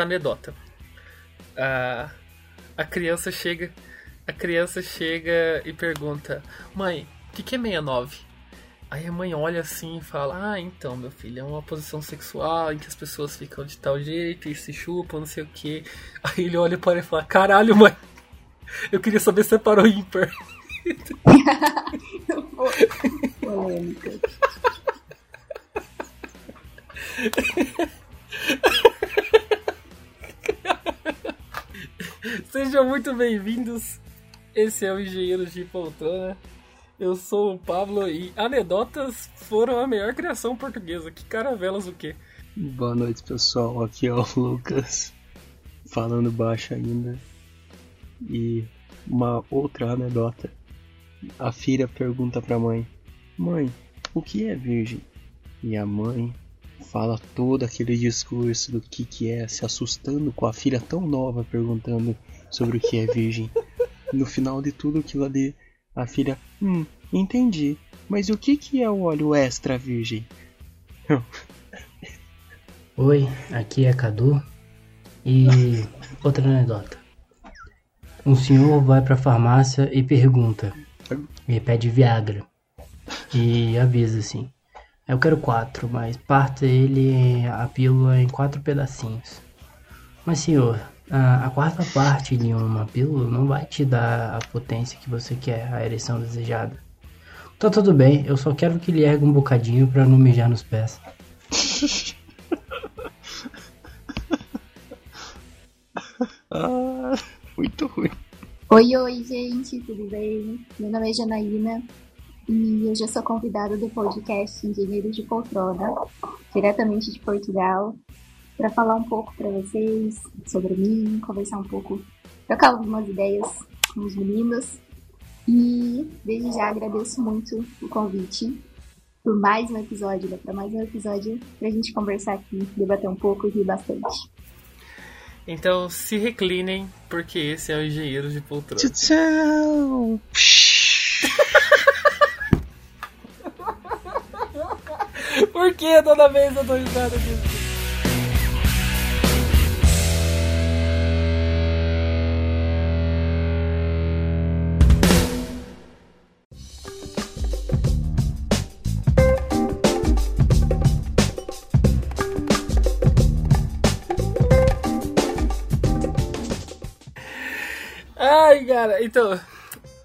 contar anedota. A, a criança chega. A criança chega e pergunta: Mãe, o que, que é 69? Aí a mãe olha assim e fala: Ah, então, meu filho, é uma posição sexual em que as pessoas ficam de tal jeito e se chupam, não sei o que. Aí ele olha para ele e fala: Caralho, mãe, eu queria saber se é para o ímpar. Polêmica. Sejam muito bem-vindos. Esse é o Engenheiros de Poltrona. Eu sou o Pablo e anedotas foram a melhor criação portuguesa. Que caravelas o quê? Boa noite, pessoal. Aqui é o Lucas, falando baixo ainda. E uma outra anedota. A filha pergunta pra mãe: Mãe, o que é virgem? E a mãe fala todo aquele discurso do que que é, se assustando com a filha tão nova perguntando sobre o que é virgem. No final de tudo aquilo ali, a filha, hum, entendi, mas o que que é o óleo extra virgem? Oi, aqui é Cadu. E outra anedota. Um senhor vai pra farmácia e pergunta. E pede Viagra. E avisa assim. Eu quero quatro, mas parta ele a pílula em quatro pedacinhos. Mas senhor, a, a quarta parte de uma pílula não vai te dar a potência que você quer, a ereção desejada. Tá tudo bem, eu só quero que ele ergue um bocadinho pra não mijar nos pés. ah, muito ruim. Oi, oi, gente, tudo bem? Meu nome é Janaína e eu já sou convidada do podcast Engenheiros de Poltrona, diretamente de Portugal, para falar um pouco para vocês sobre mim, conversar um pouco, trocar algumas ideias com os meninos. E desde já agradeço muito o convite por mais um episódio, né? para mais um episódio para a gente conversar aqui, debater um pouco e rir bastante. Então se reclinem, porque esse é o Engenheiro de Poltrona. Tchau! Por que toda vez eu dou risada disso? Ai, cara, então.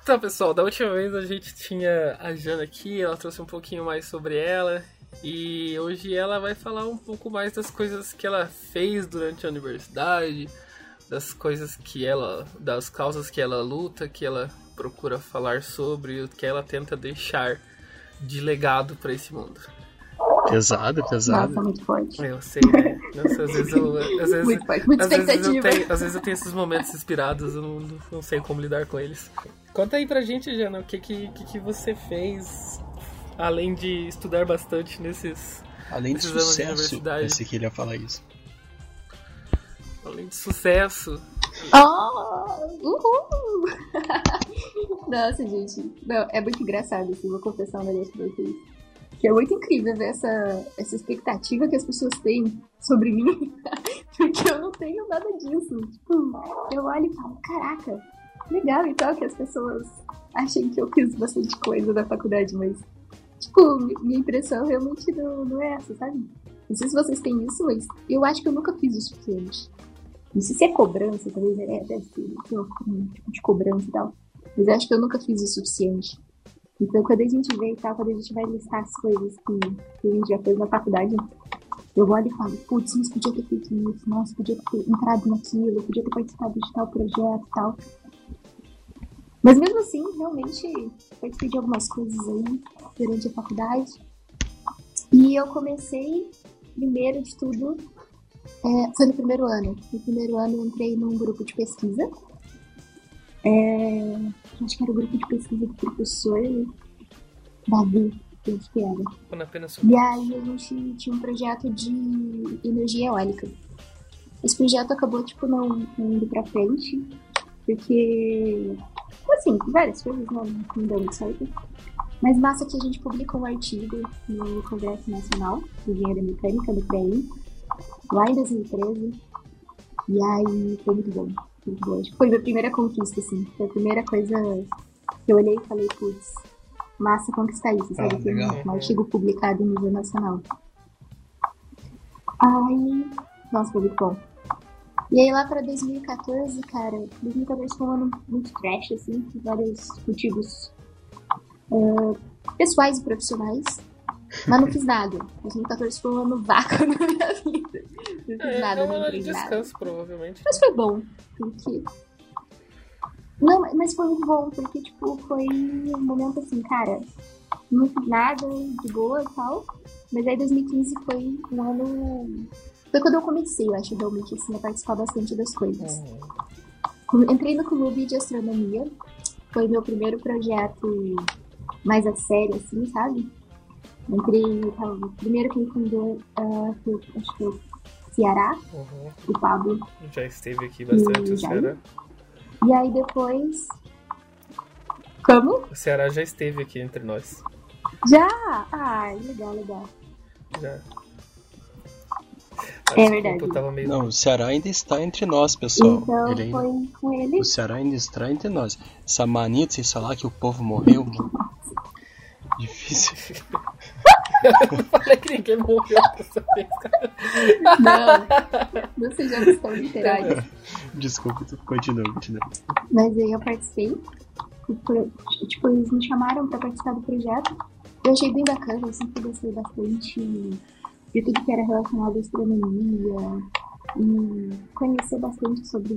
Então, pessoal, da última vez a gente tinha a Jana aqui, ela trouxe um pouquinho mais sobre ela. E hoje ela vai falar um pouco mais das coisas que ela fez durante a universidade, das coisas que ela. das causas que ela luta, que ela procura falar sobre, o que ela tenta deixar de legado para esse mundo. Pesado, pesado. Nossa, muito forte. Eu sei, né? Nossa, às vezes eu. Às vezes, Muito forte, muita às vezes, eu tenho, às vezes eu tenho esses momentos inspirados, eu não, não- sei como lidar com eles. Conta aí pra gente, Jana, o que, que, que você fez além de estudar bastante nesses. Além de Esses anos de sucesso, universidade. pensei que ele ia falar isso. Além de sucesso. Oh! Uhul! Nossa, gente. Não, é muito engraçado, assim, vou confessar um negócio pra vocês. Que é muito incrível ver essa, essa expectativa que as pessoas têm sobre mim. Porque eu não tenho nada disso. Tipo, eu olho e falo, caraca, legal então que as pessoas achem que eu fiz bastante coisa na faculdade, mas, tipo, mi- minha impressão realmente não, não é essa, sabe? Não sei se vocês têm isso, mas eu acho que eu nunca fiz o suficiente. Não sei se é cobrança, talvez é, deve ser tem um tipo de cobrança e tal. Mas acho que eu nunca fiz o suficiente. Então quando a gente vê e tal, quando a gente vai listar as coisas que, que a gente já fez na faculdade, eu olho e falo, putz, mas podia ter feito isso, nossa, podia ter entrado naquilo, podia ter participado de tal projeto e tal. Mas mesmo assim, realmente participei de algumas coisas aí durante a faculdade. E eu comecei, primeiro de tudo, é, foi no primeiro ano. No primeiro ano eu entrei num grupo de pesquisa. É, acho que era o grupo de pesquisa do professor Davi, eu acho que era. E aí a gente tinha um projeto de energia eólica. Esse projeto acabou, tipo, não, não indo pra frente, porque, assim, várias coisas deu muito certo. Mas massa que a gente publicou um artigo no Congresso Nacional de Engenharia Mecânica do CREI, lá em 2013. E aí foi muito bom. Muito bom. Foi minha primeira conquista, assim. Foi a primeira coisa que eu olhei e falei, putz, massa conquistar isso, sabe? Ah, um artigo publicado em nível nacional. Aí, nossa, foi muito bom. E aí lá pra 2014, cara, 2014 foi um ano muito trash, assim, com vários motivos uh, pessoais e profissionais. Mas não fiz nada. 2014 foi um ano vácuo na minha vida. Não fiz é, nada, não de fiz descanso, nada. provavelmente. Mas foi bom, porque. Não, mas foi muito bom, porque, tipo, foi um momento assim, cara, não fiz nada, de boa e tal. Mas aí 2015 foi um ano. Foi quando eu comecei, eu acho, realmente, assim, a participar bastante das coisas. Uhum. Entrei no clube de astronomia. Foi meu primeiro projeto mais a sério, assim, sabe? Entrei, tava, primeiro quem fundou, uh, foi, acho que foi o Ceará, Uhum. o Pablo. Já esteve aqui bastante, o Ceará. E aí depois. Como? O Ceará já esteve aqui entre nós. Já! Ai, legal, legal. Já. É verdade. Eu tava meio... Não, o Ceará ainda está entre nós, pessoal. então Ele ainda- foi com ele. O Ceará ainda está entre nós. Essa mania de vocês falar que o povo morreu, mano. Difícil. Eu falei que ninguém morreu dessa vez, cara. Não, não sejamos tão literais. Desculpa, continua, continua. Mas aí eu participei. E Tipo, eles me chamaram pra participar do projeto. Eu achei bem bacana, eu sempre gostei bastante de tudo que era relacionado à astronomia e conhecer bastante sobre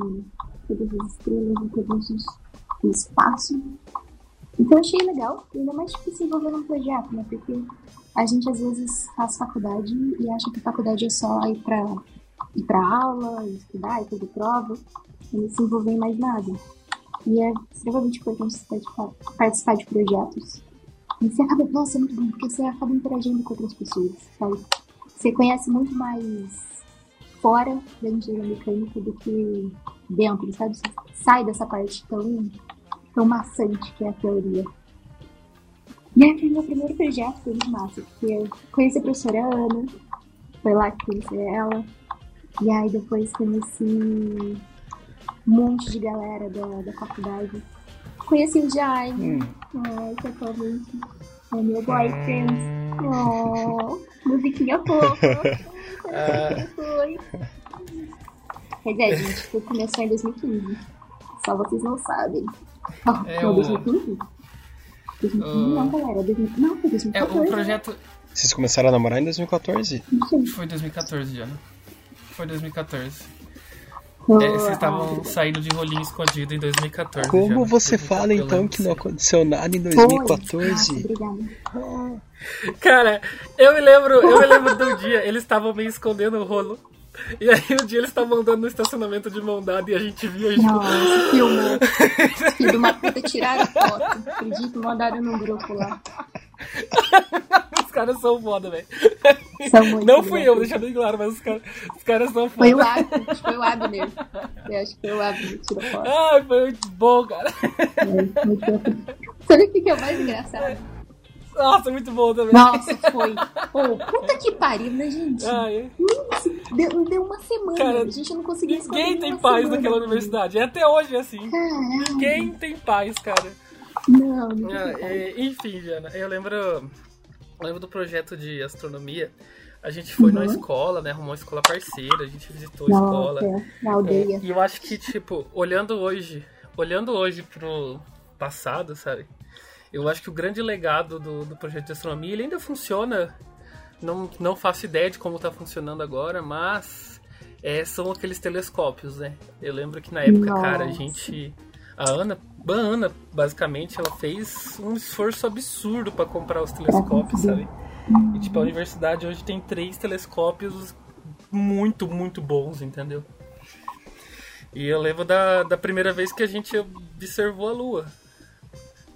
todas as estrelas e todos os o espaço. Então achei legal, ainda mais tipo, se envolver num projeto, né? Porque a gente às vezes faz faculdade e acha que faculdade é só ir pra, ir pra aula, estudar e fazer prova, e não se envolver em mais nada. E é extremamente importante participar de projetos. E você acaba, nossa, é muito bom, porque você acaba interagindo com outras pessoas, sabe? Você conhece muito mais fora da engenharia mecânica do que dentro, sabe? Você sai dessa parte tão, tão maçante que é a teoria. E aí foi meu primeiro projeto, foi muito massa, porque eu conheci a professora Ana, foi lá que conheci ela, e aí depois conheci um monte de galera da, da faculdade. Conheci o Jaime, é, que atualmente é meu boyfriend. Oh, musiquinha fofa. Ah. Foi. Pois é, gente, começou em 2015. Só vocês não sabem. Ah, É não, o- 2015? 2015 não, galera. 2000 Não, foi É, 2014. o projeto Vocês começaram a namorar em 2014? Não sei. foi 2014 já, né? Foi 2014. É, vocês ah, estavam saindo de rolinho escondido em 2014. Como já. você Eu- fala então que não aconteceu nada em foi. Nossa, 2014? obrigada. Cara, eu me lembro, eu me lembro do dia, eles estavam meio escondendo o rolo. E aí um dia eles estavam andando no estacionamento de mão dada e a gente via tipo, Nossa, filmou. Filho de uma puta tiraram foto. Acredito, mandaram no grupo lá. os caras são foda, velho. Não fui eu, deixando bem claro, mas os caras, os caras são Foi o foda. Abner, foi o Abner. Eu acho que foi o Abner que tirou foto. Ai, foi muito bom, cara. É, muito. Sabe o que é o mais engraçado? Nossa, muito bom também. Nossa, foi. Ô, puta que pariu, né, gente? Ai, deu, deu uma semana. Cara, a gente não conseguia ninguém tem paz semana. naquela universidade. É até hoje assim. Caralho. Ninguém tem paz, cara. Não, não Ah, é, enfim, Jana, eu lembro, eu lembro do projeto de astronomia. A gente foi numa Uhum. escola, né? Arrumou uma escola parceira, a gente visitou a escola. Nossa, na aldeia. É, e eu acho que, tipo, olhando hoje, olhando hoje pro passado, sabe? Eu acho que o grande legado do, do projeto de astronomia, ele ainda funciona. Não, não faço ideia de como tá funcionando agora, mas é, são aqueles telescópios, né? Eu lembro que na época, cara, a Nossa. gente. A Ana, a Ana, basicamente, ela fez um esforço absurdo para comprar os telescópios, sabe? E, tipo, a universidade hoje tem três telescópios muito, muito bons, entendeu? E eu lembro da, da primeira vez que a gente observou a Lua.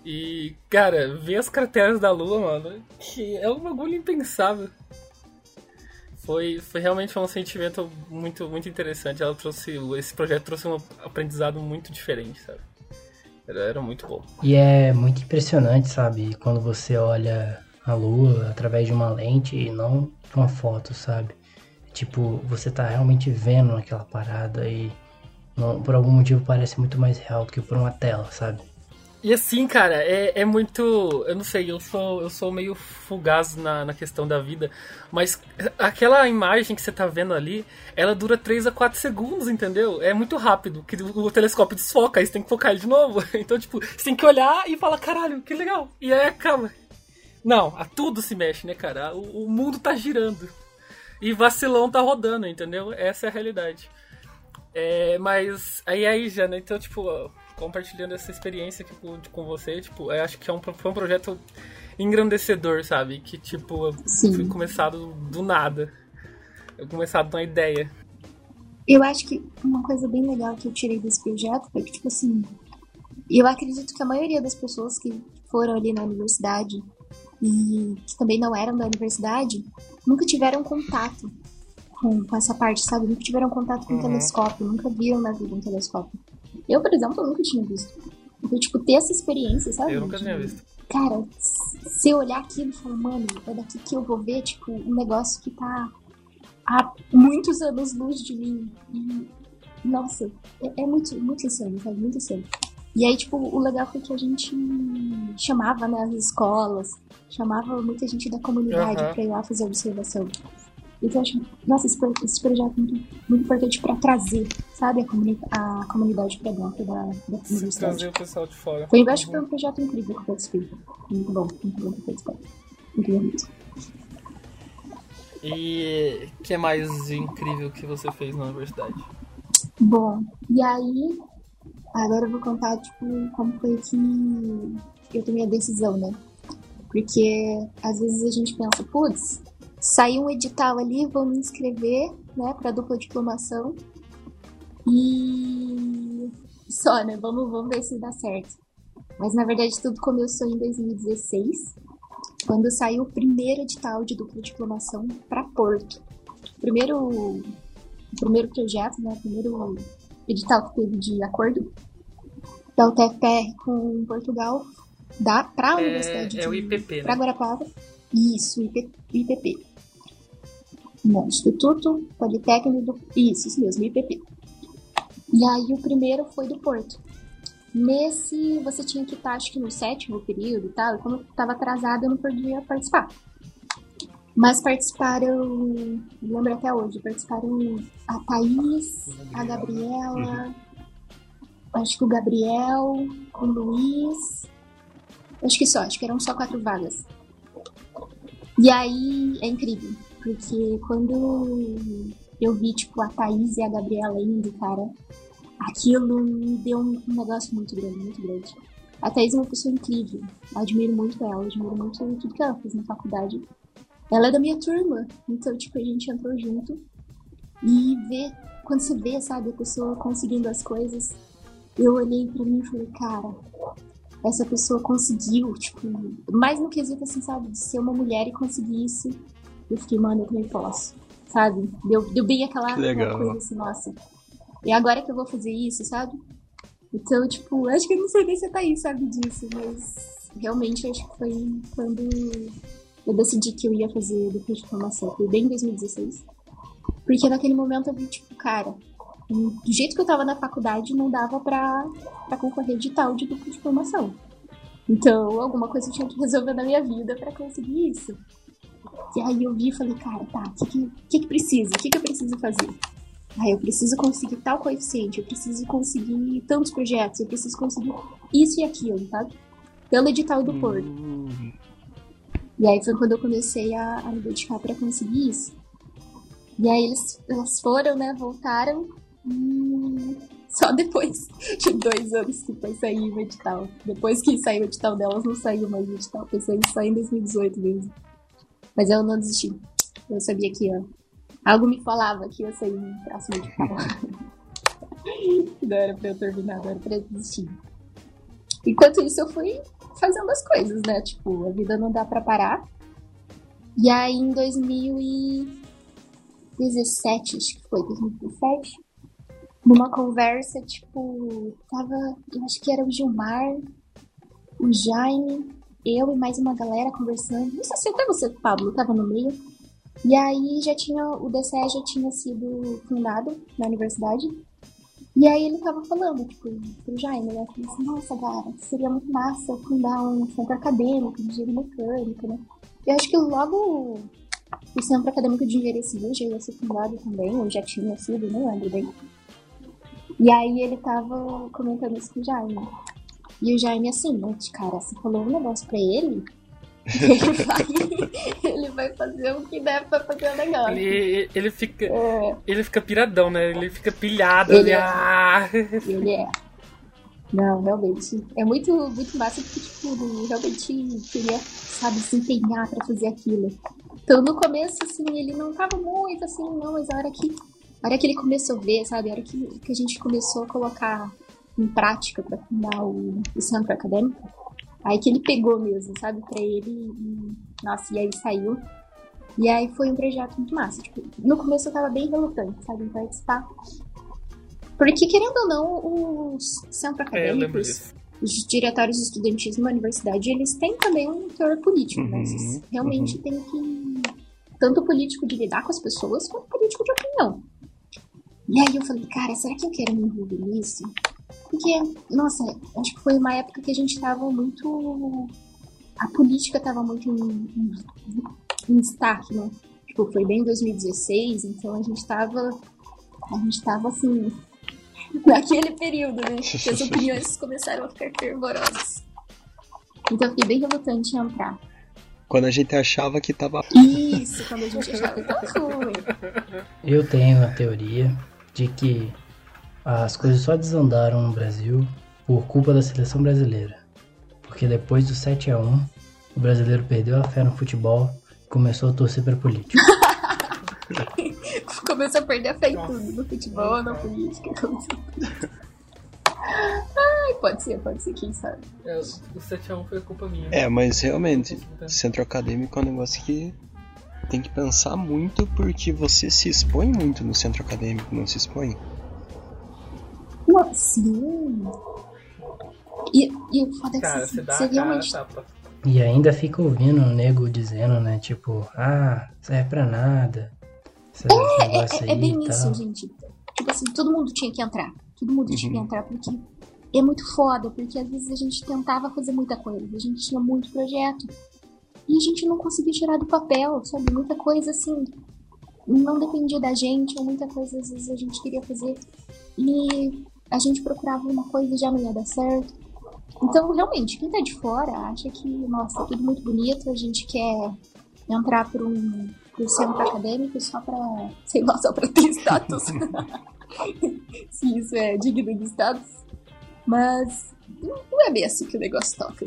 E, cara, ver as crateras da Lua, mano, que é um bagulho impensável. Foi, foi realmente um sentimento muito, muito interessante. Ela trouxe, esse projeto trouxe um aprendizado muito diferente, sabe? Era, muito bom. E é muito impressionante, sabe? Quando você olha a lua através de uma lente e não uma foto, sabe? Tipo, você tá realmente vendo aquela parada e não, por algum motivo parece muito mais real do que por uma tela, sabe? E assim, cara, é, é muito. Eu não sei, eu sou, eu sou meio fugaz na, na questão da vida, mas aquela imagem que você tá vendo ali, ela dura 3 a 4 segundos, entendeu? É muito rápido, que o, telescópio desfoca, aí você tem que focar ele de novo. Então, tipo, você tem que olhar e falar, caralho, que legal. E aí acaba. Não, a tudo se mexe, né, cara? O, o mundo tá girando. E vacilão tá rodando, entendeu? Essa é a realidade. É, mas aí aí já, né? Então, tipo, compartilhando essa experiência aqui com, com você, tipo, eu acho que é um, foi um projeto engrandecedor, sabe? Que, tipo, Sim. foi começado do nada. Eu começado com uma ideia. Eu acho que uma coisa bem legal que eu tirei desse projeto foi que, tipo assim, eu acredito que a maioria das pessoas que foram ali na universidade e que também não eram da universidade nunca tiveram contato com, com essa parte, sabe? Nunca tiveram contato com uhum. um telescópio, nunca viram na vida um telescópio. Eu, por exemplo, nunca tinha visto. Então, tipo, ter essa experiência, sabe? Eu nunca tinha visto. Cara, se eu olhar aquilo e falar, mano, é daqui que eu vou ver, tipo, um negócio que tá há muitos anos luz de mim. E, nossa, é, é muito, muito insano, sabe? Muito insano. E aí, tipo, o legal foi que a gente chamava, né, as escolas, chamava muita gente da comunidade uhum. pra ir lá fazer observação. Então, eu acho, nossa, esse, esse projeto é muito, muito importante para trazer, sabe, a, comuni a comunidade para dentro da, da universidade. trazer o pessoal de fora. Foi, eu acho que foi um projeto incrível que eu participei. Muito bom, muito bom que participei. Incrível mesmo. E o que é mais incrível que você fez na universidade? Bom, e aí, agora eu vou contar, tipo, como foi que eu tomei a decisão, né? Porque às vezes a gente pensa, putz, saiu um edital ali, vou me inscrever, né, para dupla diplomação. E só, né? Vamos, vamos ver se dá certo. Mas na verdade tudo começou em 2016, quando saiu o primeiro edital de dupla diplomação para Porto. Primeiro, o primeiro projeto, né? O primeiro edital que teve de acordo da UTFPR com Portugal para a é, Universidade é de o IPP, né? Guarapava. Isso, IPP. Não, Instituto Politécnico. Isso, isso mesmo, IPP. E aí o primeiro foi do Porto. Nesse, você tinha que estar, acho que no sétimo período e tal, e como eu estava atrasada, eu não podia participar. Mas participaram, lembro até hoje, participaram a Thaís, a Gabriela, uhum. acho que o Gabriel, o Luiz, acho que só, acho que eram só quatro vagas. E aí é incrível, porque quando eu vi, tipo, a Thaís e a Gabriela indo, cara, aquilo me deu um negócio muito grande, muito grande. A Thaís é uma pessoa incrível. Admiro muito ela, admiro muito tudo que ela fez na faculdade. Ela é da minha turma, então, tipo, a gente entrou junto. E ver, quando você vê, sabe, a pessoa conseguindo as coisas, eu olhei para mim e falei, cara, essa pessoa conseguiu, tipo, mais no quesito, assim, sabe, de ser uma mulher e conseguir isso eu fiquei, mano, eu também posso. Sabe? Deu, deu bem aquela, coisa assim, nossa. E agora que eu vou fazer isso, sabe? Então, tipo, acho que eu não sei nem se tá aí, sabe disso, mas realmente acho que foi quando eu decidi que eu ia fazer depois de formação. Foi bem em 2016. Porque naquele momento eu vi, tipo, cara, do jeito que eu tava na faculdade, não dava pra, pra concorrer de tal de dupla de formação. Então, alguma coisa eu tinha que resolver na minha vida para conseguir isso. E aí eu vi e falei, cara, tá, o que, que, que, precisa? O que, que eu preciso fazer? Ah, eu preciso conseguir tal coeficiente, eu preciso conseguir tantos projetos, eu preciso conseguir isso e aquilo, tá? Pelo edital do Porto. E aí foi quando eu comecei a, a me dedicar para conseguir isso. E aí eles, elas foram, né, voltaram e só depois de dois anos que foi sair o edital. Depois que saiu o edital delas, não saiu mais o edital, foi sair só em 2018 mesmo. Mas eu não desisti. Eu sabia que ia. Algo me falava que ia sair próximo de pau. não era pra eu terminar, não era pra eu desistir. Enquanto isso, eu fui fazendo as coisas, né? Tipo, a vida não dá pra parar. E aí, em 2017, acho que foi, 2017, numa conversa, tipo, tava, eu acho que era o Gilmar, o Jaime, eu e mais uma galera conversando. Não sei se até você, Pablo, tava no meio. E aí já tinha, o DCE já tinha sido fundado na universidade. E aí ele tava falando, tipo, pro Jaime, né? Falei assim, nossa, cara, seria muito massa fundar um centro acadêmico de engenharia mecânica, né? Eu acho que logo o Centro Acadêmico de Engenharia Civil já ia ser fundado também, ou já tinha sido, não lembro bem. E aí ele tava comentando isso com o Jaime. E o Jaime assim, gente, cara, você falou um negócio pra ele, ele vai, ele vai fazer o que deve pra fazer o negócio. Ele, ele fica. É. Ele fica piradão, né? Ele fica pilhado. Ele, é. Ah. ele é. Não, realmente. É muito, muito massa porque, tipo, realmente queria, sabe, se empenhar pra fazer aquilo. Então, no começo, assim, ele não tava muito assim, não, mas a hora que, a hora que ele começou a ver, sabe, a hora que, que a gente começou a colocar em prática pra fundar o, o centro acadêmico, aí que ele pegou mesmo, sabe, pra ele, e, nossa, e aí saiu. E aí foi um projeto muito massa. Tipo, no começo eu tava bem relutante, sabe, em participar. Porque, querendo ou não, os centros acadêmicos, é, os diretórios estudantis numa universidade, eles têm também um teor político, uhum, mas realmente uhum. tem que. Tanto político de lidar com as pessoas, quanto político de opinião. E aí eu falei, cara, será que eu quero me envolver nisso? Porque, nossa, acho que foi uma época que a gente tava muito. A política tava muito em, em, em destaque, né? Tipo, foi bem em 2016, então a gente tava. A gente tava assim, naquele período, né? Que as opiniões começaram a ficar fervorosas. Então eu fiquei bem relutante em entrar. Quando a gente achava que tava. Isso, quando a gente achava que tava ruim. Eu tenho a teoria de que as coisas só desandaram no Brasil por culpa da seleção brasileira. Porque depois do 7 a 1 o brasileiro perdeu a fé no futebol e começou a torcer para política. Começou a perder a fé em tudo, no futebol, na política. Ai, pode ser, pode ser, quem sabe. É, o 7x1 foi culpa minha. É, mas realmente, centro acadêmico é um negócio que tem que pensar muito porque você se expõe muito no centro acadêmico, não se expõe? Sim. E, e o foda é que Cara, você, você, realmente. E ainda fica ouvindo o nego dizendo, né? Tipo, ah, serve pra nada. É, é, é, bem isso, gente. Tipo assim, todo mundo tinha que entrar. Todo mundo uhum. tinha que uhum. entrar, porque é muito foda, porque às vezes a gente tentava fazer muita coisa, a gente tinha muito projeto. E a gente não conseguia tirar do papel, sabe? Muita coisa assim, não dependia da gente, ou muita coisa às vezes a gente queria fazer. E a gente procurava uma coisa e já não ia dar certo. Então, realmente, quem tá de fora acha que, nossa, é tudo muito bonito, a gente quer entrar por um pro centro acadêmico só pra, sei lá, só pra ter status. Se isso é digno de status. Mas não é bem assim que o negócio toca.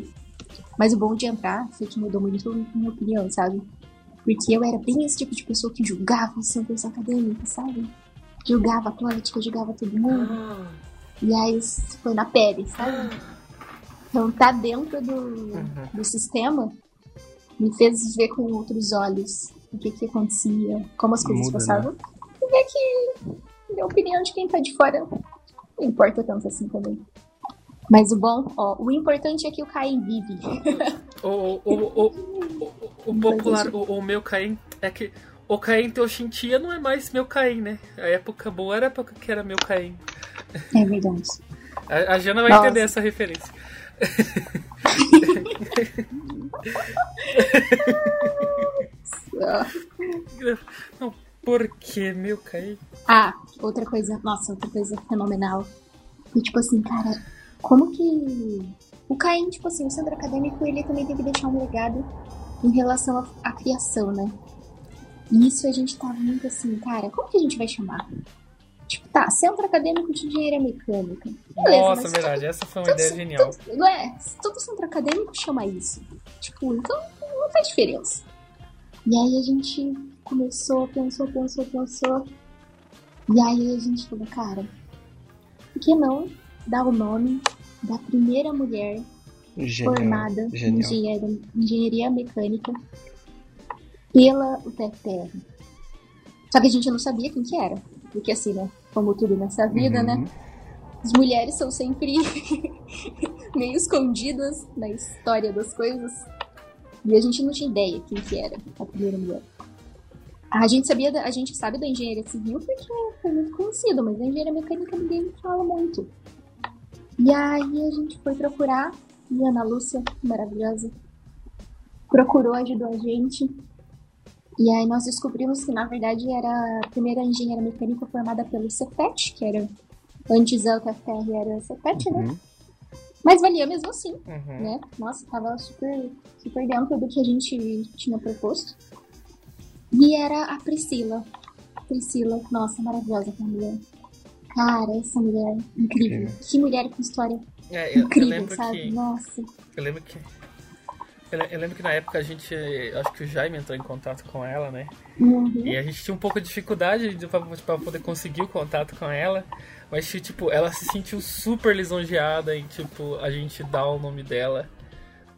Mas o bom de entrar foi que mudou muito minha opinião, sabe? Porque eu era bem esse tipo de pessoa que julgava o centro acadêmico, sabe? Julgava a Atlética, julgava todo mundo. Ah. E aí foi na pele, sabe? Então tá dentro do, uhum. do sistema me fez ver com outros olhos o que que acontecia, como as coisas Muda, passavam. Né? E ver que a opinião de quem tá de fora não importa tanto assim também. Mas o bom, ó, o importante é que o Caim vive. o, o, o, o, o popular, o, o meu Caim é que o Caim Teoshintia não é mais meu Caim, né? A época boa era a época que era meu Caim. É verdade. A, a Jana vai Nossa. entender essa referência. Não, por que, meu Caim? Ah, outra coisa, nossa, outra coisa fenomenal. Foi tipo assim, cara, como que. O Caim, tipo assim, o centro acadêmico, ele também tem que deixar um legado em relação à criação, né? E isso a gente tava muito assim, cara, como que a gente vai chamar? Tipo, tá, centro acadêmico de engenharia mecânica. Beleza, Nossa, verdade, todo, essa foi uma ideia genial. Todo, não é? Todo centro acadêmico chama isso. Tipo, então não faz diferença. E aí a gente começou, pensou, pensou, pensou. E aí a gente falou, cara, por que não dar o nome da primeira mulher Genial. formada Genial. em engenharia, engenharia mecânica pela UTFPR? Só que a gente não sabia quem que era. Porque assim, né? Como tudo nessa vida, né, uhum. né? As mulheres são sempre meio escondidas na história das coisas. E a gente não tinha ideia quem que era a primeira mulher. A gente sabia, da, a gente sabe da engenharia civil porque foi muito conhecido, mas a engenharia mecânica ninguém fala muito. E aí a gente foi procurar e a Ana Lúcia, maravilhosa, procurou, ajudou a gente. E aí nós descobrimos que, na verdade, era a primeira engenharia mecânica formada pelo Cefet, que era antes a UTFR era Cefet, né? uhum. né? Mas valia mesmo assim, uhum. né? Nossa, tava super, super dentro do que a gente tinha proposto. E era a Priscila. Priscila, nossa, maravilhosa aquela mulher. Cara, essa mulher, incrível. Que mulher com história é, eu, incrível, eu sabe? Que, nossa. Eu lembro que eu, lembro que na época a gente. Acho que o Jaime entrou em contato com ela, né? Uhum. E a gente tinha um pouco de dificuldade de, pra, pra, poder conseguir o contato com ela. Mas, tipo, ela se sentiu super lisonjeada em, tipo, a gente dar o nome dela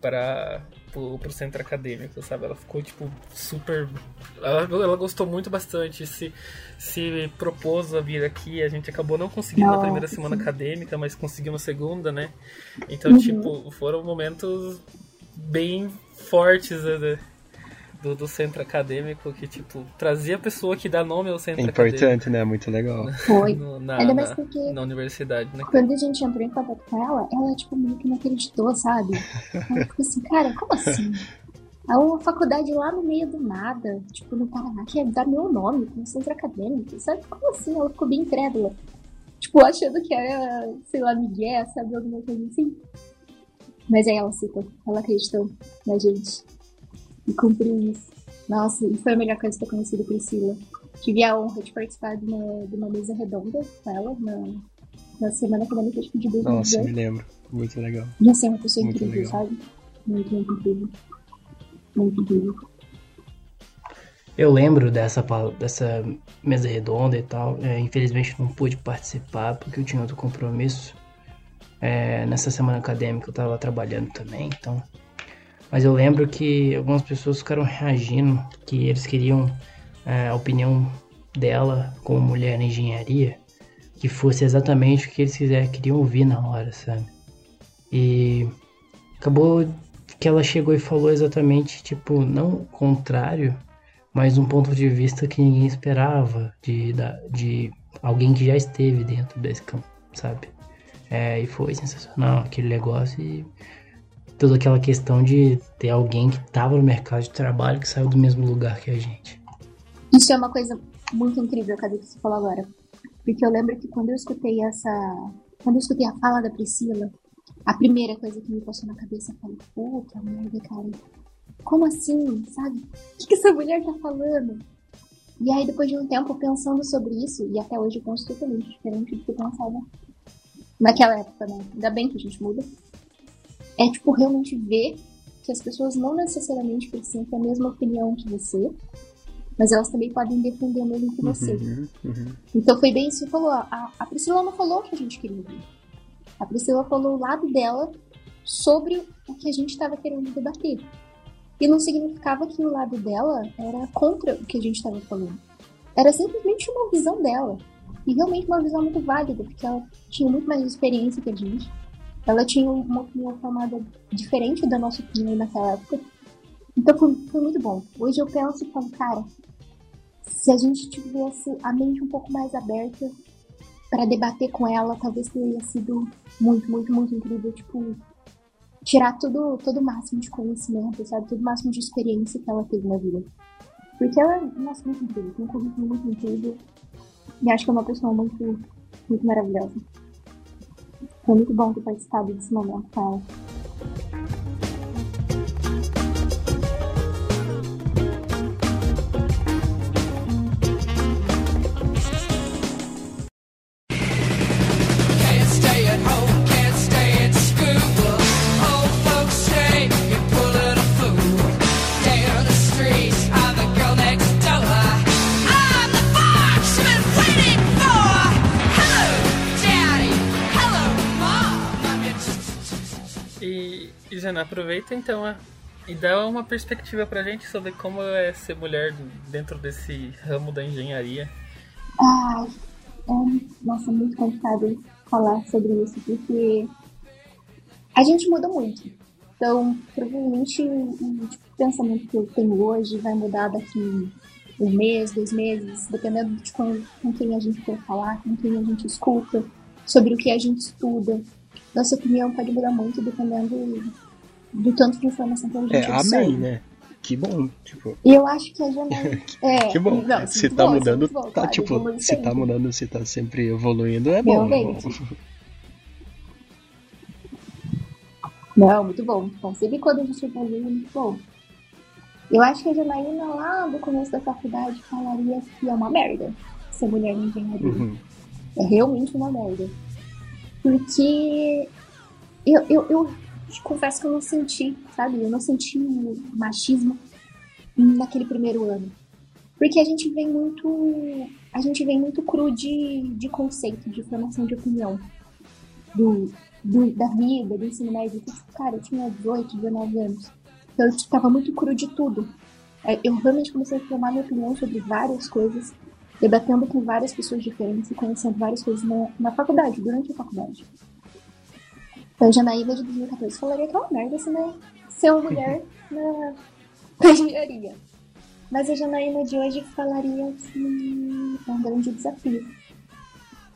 para pro, pro centro acadêmico, sabe? Ela ficou, tipo, super. Ela, ela gostou muito bastante, se, se propôs a vir aqui. A gente acabou não conseguindo Nossa. na primeira semana acadêmica, mas conseguiu na segunda, né? Então, uhum. tipo, foram momentos bem fortes né, do, do centro acadêmico, que, tipo, trazia a pessoa que dá nome ao centro Importante, acadêmico. né? Muito legal. Foi. No, na, Ainda mais porque na universidade, né? Quando a gente entrou em contato com ela, ela, tipo, meio que não acreditou, sabe? Ela ficou assim, cara, como assim? A faculdade lá no meio do nada, tipo, no Paraná, que é dar meu nome no centro acadêmico, sabe? Como assim? Ela ficou bem incrédula. Tipo, achando que era, sei lá, Miguel, sabe? Alguma coisa assim. Mas aí ela aceitou, ela acreditou na gente. E cumpriu isso. Nossa, e foi a melhor coisa ter conhecido Priscila. Tive a honra de participar de uma, de uma mesa redonda com ela na, na semana acadêmica de 2018. Nossa, me lembro. Muito legal. E assim, uma pessoa muito incrível, legal. sabe? Muito, muito incrível. Muito incrível. Eu lembro dessa, dessa mesa redonda e tal. É, infelizmente não pude participar porque eu tinha outro compromisso. É, nessa semana acadêmica eu estava trabalhando também, então. Mas eu lembro que algumas pessoas ficaram reagindo que eles queriam é, a opinião dela como mulher na engenharia que fosse exatamente o que eles quiser, queriam ouvir na hora, sabe? E acabou que ela chegou e falou exatamente, tipo, não o contrário, mas um ponto de vista que ninguém esperava de, de alguém que já esteve dentro desse campo, sabe? É, e foi sensacional aquele negócio e toda aquela questão de ter alguém que estava no mercado de trabalho que saiu do mesmo lugar que a gente. Isso é uma coisa muito incrível, cadê que você falou agora? Porque eu lembro que quando eu escutei essa. Quando eu escutei a fala da Priscila, a primeira coisa que me passou na cabeça foi: puta merda, cara. Como assim? Sabe? O que, que essa mulher tá falando? E aí, depois de um tempo pensando sobre isso, e até hoje eu penso totalmente diferente do que eu pensava naquela época, né? Ainda bem que a gente muda. É, tipo, realmente ver que as pessoas não necessariamente precisam ter a mesma opinião que você, mas elas também podem defender o mesmo que você. Uhum, uhum. Então foi bem isso que falou. A, a Priscila não falou o que a gente queria ouvir. A Priscila falou o lado dela sobre o que a gente estava querendo debater. E não significava que o lado dela era contra o que a gente estava falando. Era simplesmente uma visão dela. E realmente uma visão muito válida, porque ela tinha muito mais experiência que a gente. Ela tinha uma opinião formada diferente da nossa opinião naquela época. Então foi, foi muito bom. Hoje eu penso e falo, cara, se a gente tivesse a mente um pouco mais aberta para debater com ela, talvez teria sido muito, muito, muito incrível. Tipo, tirar todo, todo o máximo de conhecimento, sabe? Todo o máximo de experiência que ela teve na vida. Porque ela, nossa, muito incrível. Tem um currículo muito incrível. E acho que é uma pessoa muito, muito maravilhosa. Foi muito bom ter participado desse momento com ela. Aproveita então e dá uma perspectiva pra gente sobre como é ser mulher dentro desse ramo da engenharia. Ah, é, nossa, muito complicado falar sobre isso, porque a gente muda muito. Então, provavelmente o tipo, pensamento que eu tenho hoje vai mudar daqui um mês, dois meses, dependendo de com, com quem a gente for falar, com quem a gente escuta, sobre o que a gente estuda. Nossa opinião pode mudar muito dependendo do tanto de informação que a gente É, amém, né? Que bom, tipo. E eu acho que a Janaína. é, que bom. Não, se tá bom, mudando, bom, tá claro, tipo, se tá mudando, se tá sempre evoluindo, é bom. Realmente. Não, muito bom, muito bom. Sempre quando a gente evolui, é muito bom. Eu acho que a Janaína lá do começo da faculdade falaria que é uma merda ser mulher na engenharia. Uhum. É realmente uma merda. Porque eu, eu, eu confesso que eu não senti, sabe? Eu não senti machismo naquele primeiro ano. Porque a gente vem muito. A gente vem muito cru de, de conceito, de formação de opinião. Do, do- da vida, do ensino médio. Tipo, cara, eu tinha 18, 19 anos. Então eu estava muito cru de tudo. É, Eu realmente comecei a formar minha opinião sobre várias coisas, debatendo com várias pessoas diferentes e conhecendo várias coisas na, na faculdade, durante a faculdade. Então, a Janaína de 2014 falaria que é uma merda se né, ser uma mulher na, na engenharia. Mas a Janaína de hoje falaria que é um grande desafio.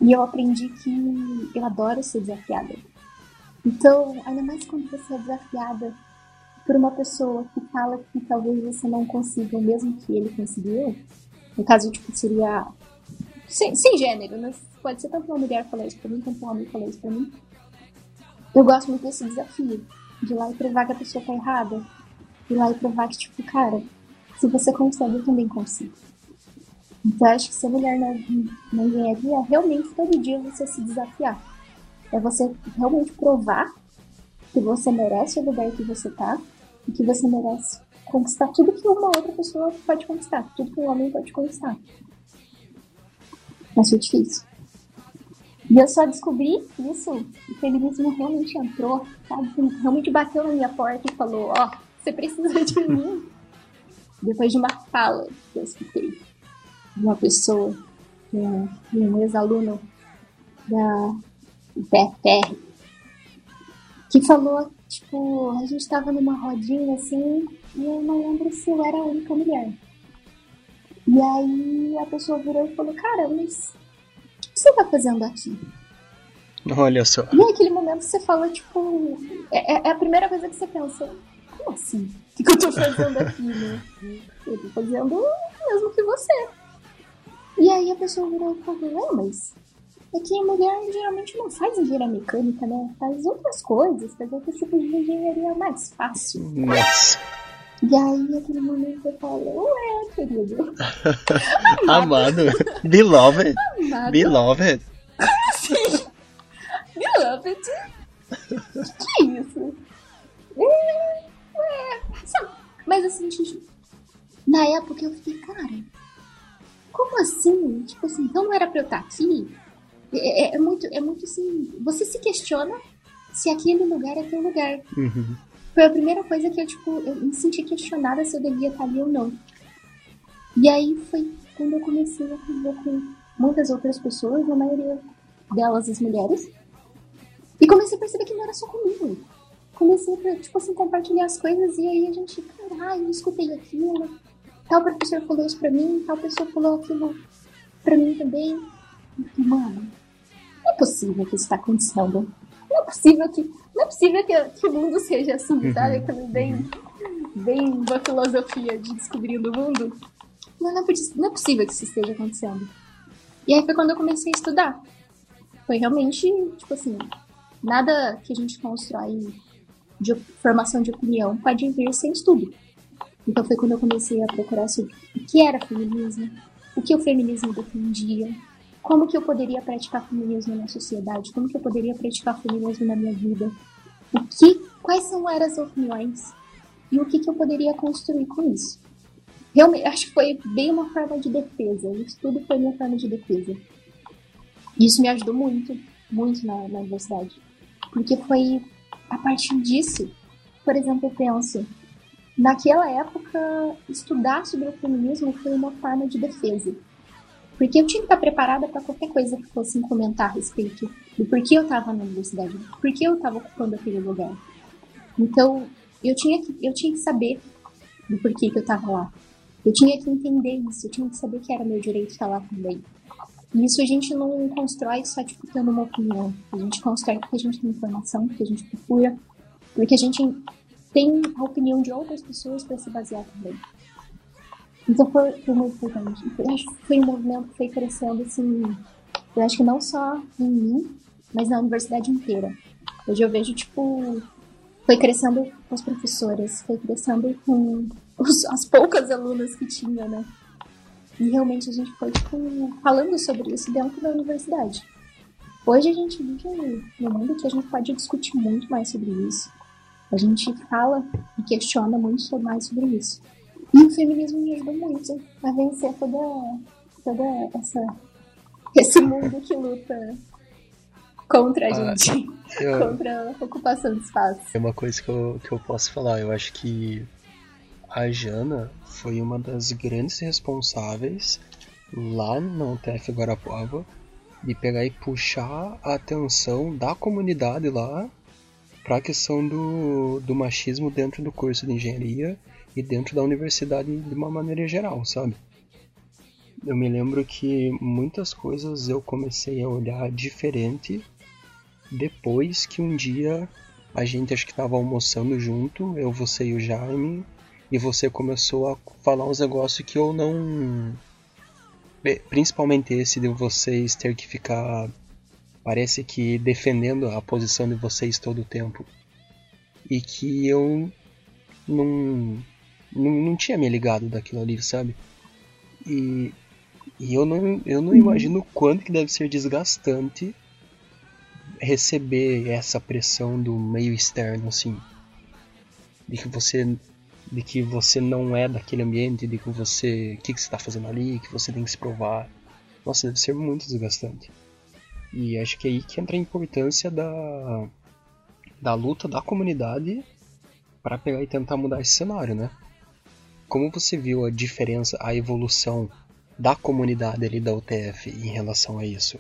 E eu aprendi que eu adoro ser desafiada. Então, ainda mais quando você é desafiada por uma pessoa que fala que talvez você não consiga o mesmo que ele conseguiu. No caso, tipo, seria. Sem, sem gênero, mas pode ser tanto uma mulher falar isso pra mim, quanto um homem falar isso pra mim. Eu gosto muito desse desafio. De ir lá e provar que a pessoa tá errada. De ir lá e provar que, tipo, cara, se você consegue, eu também consigo. Então, acho que ser mulher na, na engenharia, realmente todo dia você se desafiar. É você realmente provar que você merece o lugar que você tá e que você merece conquistar tudo que uma outra pessoa pode conquistar, tudo que um homem pode conquistar. Mas foi difícil. E eu só descobri isso, o feminismo realmente entrou, sabe? Realmente bateu na minha porta e falou, ó, você precisa de mim. Depois de uma fala que eu escutei de uma pessoa, de um, um ex-aluno da UTFR, que falou, tipo, a gente tava numa rodinha assim, e eu não lembro se eu era a única mulher. E aí a pessoa virou e falou, cara, mas você tá fazendo aqui? Olha só. E naquele momento você fala, tipo, é, é- é a primeira coisa que você pensa, como assim? O que, que eu tô fazendo aqui, né? Eu tô fazendo o mesmo que você. E aí a pessoa virou e falou, é, mas é que a mulher geralmente não faz engenharia mecânica, né? Faz outras coisas, faz outros tipos de engenharia mais fácil. Nossa. E aí, naquele momento, eu falo, ué, querido, Amado. Beloved. amado, Beloved. beloved, que isso? É, ué, sabe? Mas assim, na época eu fiquei, cara, como assim? Tipo assim, não era pra eu estar aqui? É, é- é muito, é muito assim, você se questiona se aquele lugar é teu lugar. Uhum. Foi a primeira coisa que eu, tipo, eu me senti questionada se eu devia estar ali ou não. E aí foi quando eu comecei a conviver com muitas outras pessoas, a maioria delas as mulheres. E comecei a perceber que não era só comigo. Comecei a, tipo assim, compartilhar as coisas e aí a gente, caralho, eu escutei aquilo. Tal professor falou isso pra mim, tal pessoa falou aquilo pra mim também. E mano, não é possível que isso tá acontecendo. Não é possível que. Não é possível que, que o mundo seja assim, sabe? Quando vem, vem uma filosofia de descobrindo o mundo. Não, não, é não é possível que isso esteja acontecendo. E aí foi quando eu comecei a estudar. Foi realmente, tipo assim, nada que a gente constrói de formação de opinião pode vir sem estudo. Então foi quando eu comecei a procurar sobre o que era feminismo, o que o feminismo defendia, como que eu poderia praticar feminismo na sociedade, como que eu poderia praticar feminismo na minha vida, o que, quais são eram as opiniões e o que, que eu poderia construir com isso. Realmente, acho que foi bem uma forma de defesa. O estudo foi minha forma de defesa. Isso me ajudou muito, muito na, na universidade. Porque foi a partir disso, por exemplo, eu penso, naquela época, estudar sobre o feminismo foi uma forma de defesa. Porque eu tinha que estar preparada para qualquer coisa que fossem comentar a respeito do porquê eu estava na universidade, do porquê eu estava ocupando aquele lugar. Então, eu tinha que, eu tinha que saber do porquê que eu estava lá. Eu tinha que entender isso, eu tinha que saber que era meu direito estar lá também. E isso a gente não constrói só tipo, tendo uma opinião. A gente constrói porque a gente tem informação, porque a gente procura, porque a gente tem a opinião de outras pessoas para se basear também. Então foi, foi muito importante. Eu acho que foi um movimento que foi crescendo assim. Eu acho que não só em mim, mas na universidade inteira. Hoje eu vejo, tipo, foi crescendo com as professoras, foi crescendo com os, as poucas alunas que tinha, né? E realmente a gente foi, tipo, falando sobre isso dentro da universidade. Hoje a gente vive num mundo que a gente pode discutir muito mais sobre isso. A gente fala e questiona muito mais sobre isso. E o feminismo me ajudou muito a vencer toda, toda essa, esse mundo que luta contra a ah, gente, eu, contra a ocupação de espaço. É uma coisa que eu, que eu posso falar, eu acho que a Jana foi uma das grandes responsáveis lá no UTF Guarapuava de pegar e puxar a atenção da comunidade lá para a questão do, do machismo dentro do curso de engenharia e dentro da universidade de uma maneira geral, sabe? Eu me lembro que muitas coisas eu comecei a olhar diferente depois que um dia a gente acho que estava almoçando junto, eu, você e o Jaime, e você começou a falar uns negócios que eu não. Principalmente esse de vocês ter que ficar. Parece que defendendo a posição de vocês todo o tempo. E que eu não, não, não tinha me ligado daquilo ali, sabe? E, e eu não, eu não imagino o quanto que deve ser desgastante receber essa pressão do meio externo, assim, de que você de que você não é daquele ambiente, de que você, o que, que você está fazendo ali, que você tem que se provar. Nossa, deve ser muito desgastante. E acho que é aí que entra a importância da da luta da comunidade para pegar e tentar mudar esse cenário, né? Como você viu a diferença, a evolução da comunidade ali da UTF em relação a isso?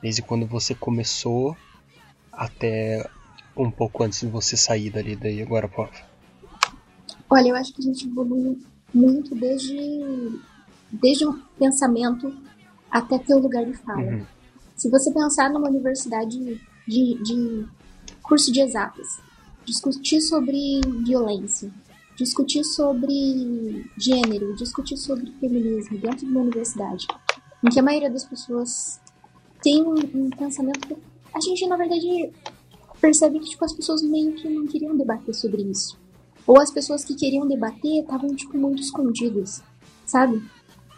Desde quando você começou até um pouco antes de você sair dali daí agora, Pov? Olha, eu acho que a gente evoluiu muito desde, desde o pensamento até ter o lugar de fala. Uhum. Se você pensar numa universidade de, de curso de exatas, discutir sobre violência, discutir sobre gênero, discutir sobre feminismo dentro de uma universidade, em que a maioria das pessoas tem um, um pensamento a gente, na verdade, percebe que tipo, as pessoas meio que não queriam debater sobre isso. Ou as pessoas que queriam debater estavam, tipo, muito escondidas, sabe?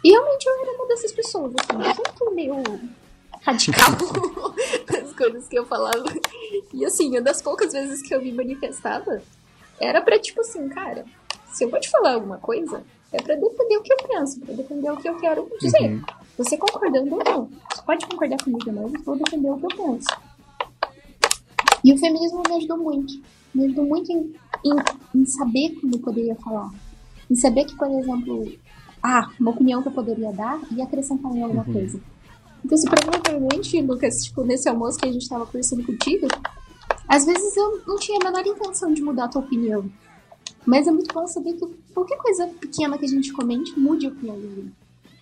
E realmente eu era uma dessas pessoas, assim, sempre meio radical nas coisas que eu falava. E assim, uma das poucas vezes que eu me manifestava era pra, tipo assim, cara, se eu vou te falar alguma coisa, é pra defender o que eu penso, pra defender o que eu quero dizer. Uhum. Você concordando ou não. Você pode concordar comigo ou não, eu vou defender o que eu penso. E o feminismo me ajudou muito. Me ajudou muito em, em, em saber como eu poderia falar. Em saber que, por exemplo, ah, uma opinião que eu poderia dar e acrescentar em alguma uhum. coisa. Então, se provavelmente, Lucas, tipo, nesse almoço que a gente estava conversando contigo, às vezes eu não tinha a menor intenção de mudar a tua opinião. Mas é muito bom saber que qualquer coisa pequena que a gente comente mude a opinião dele.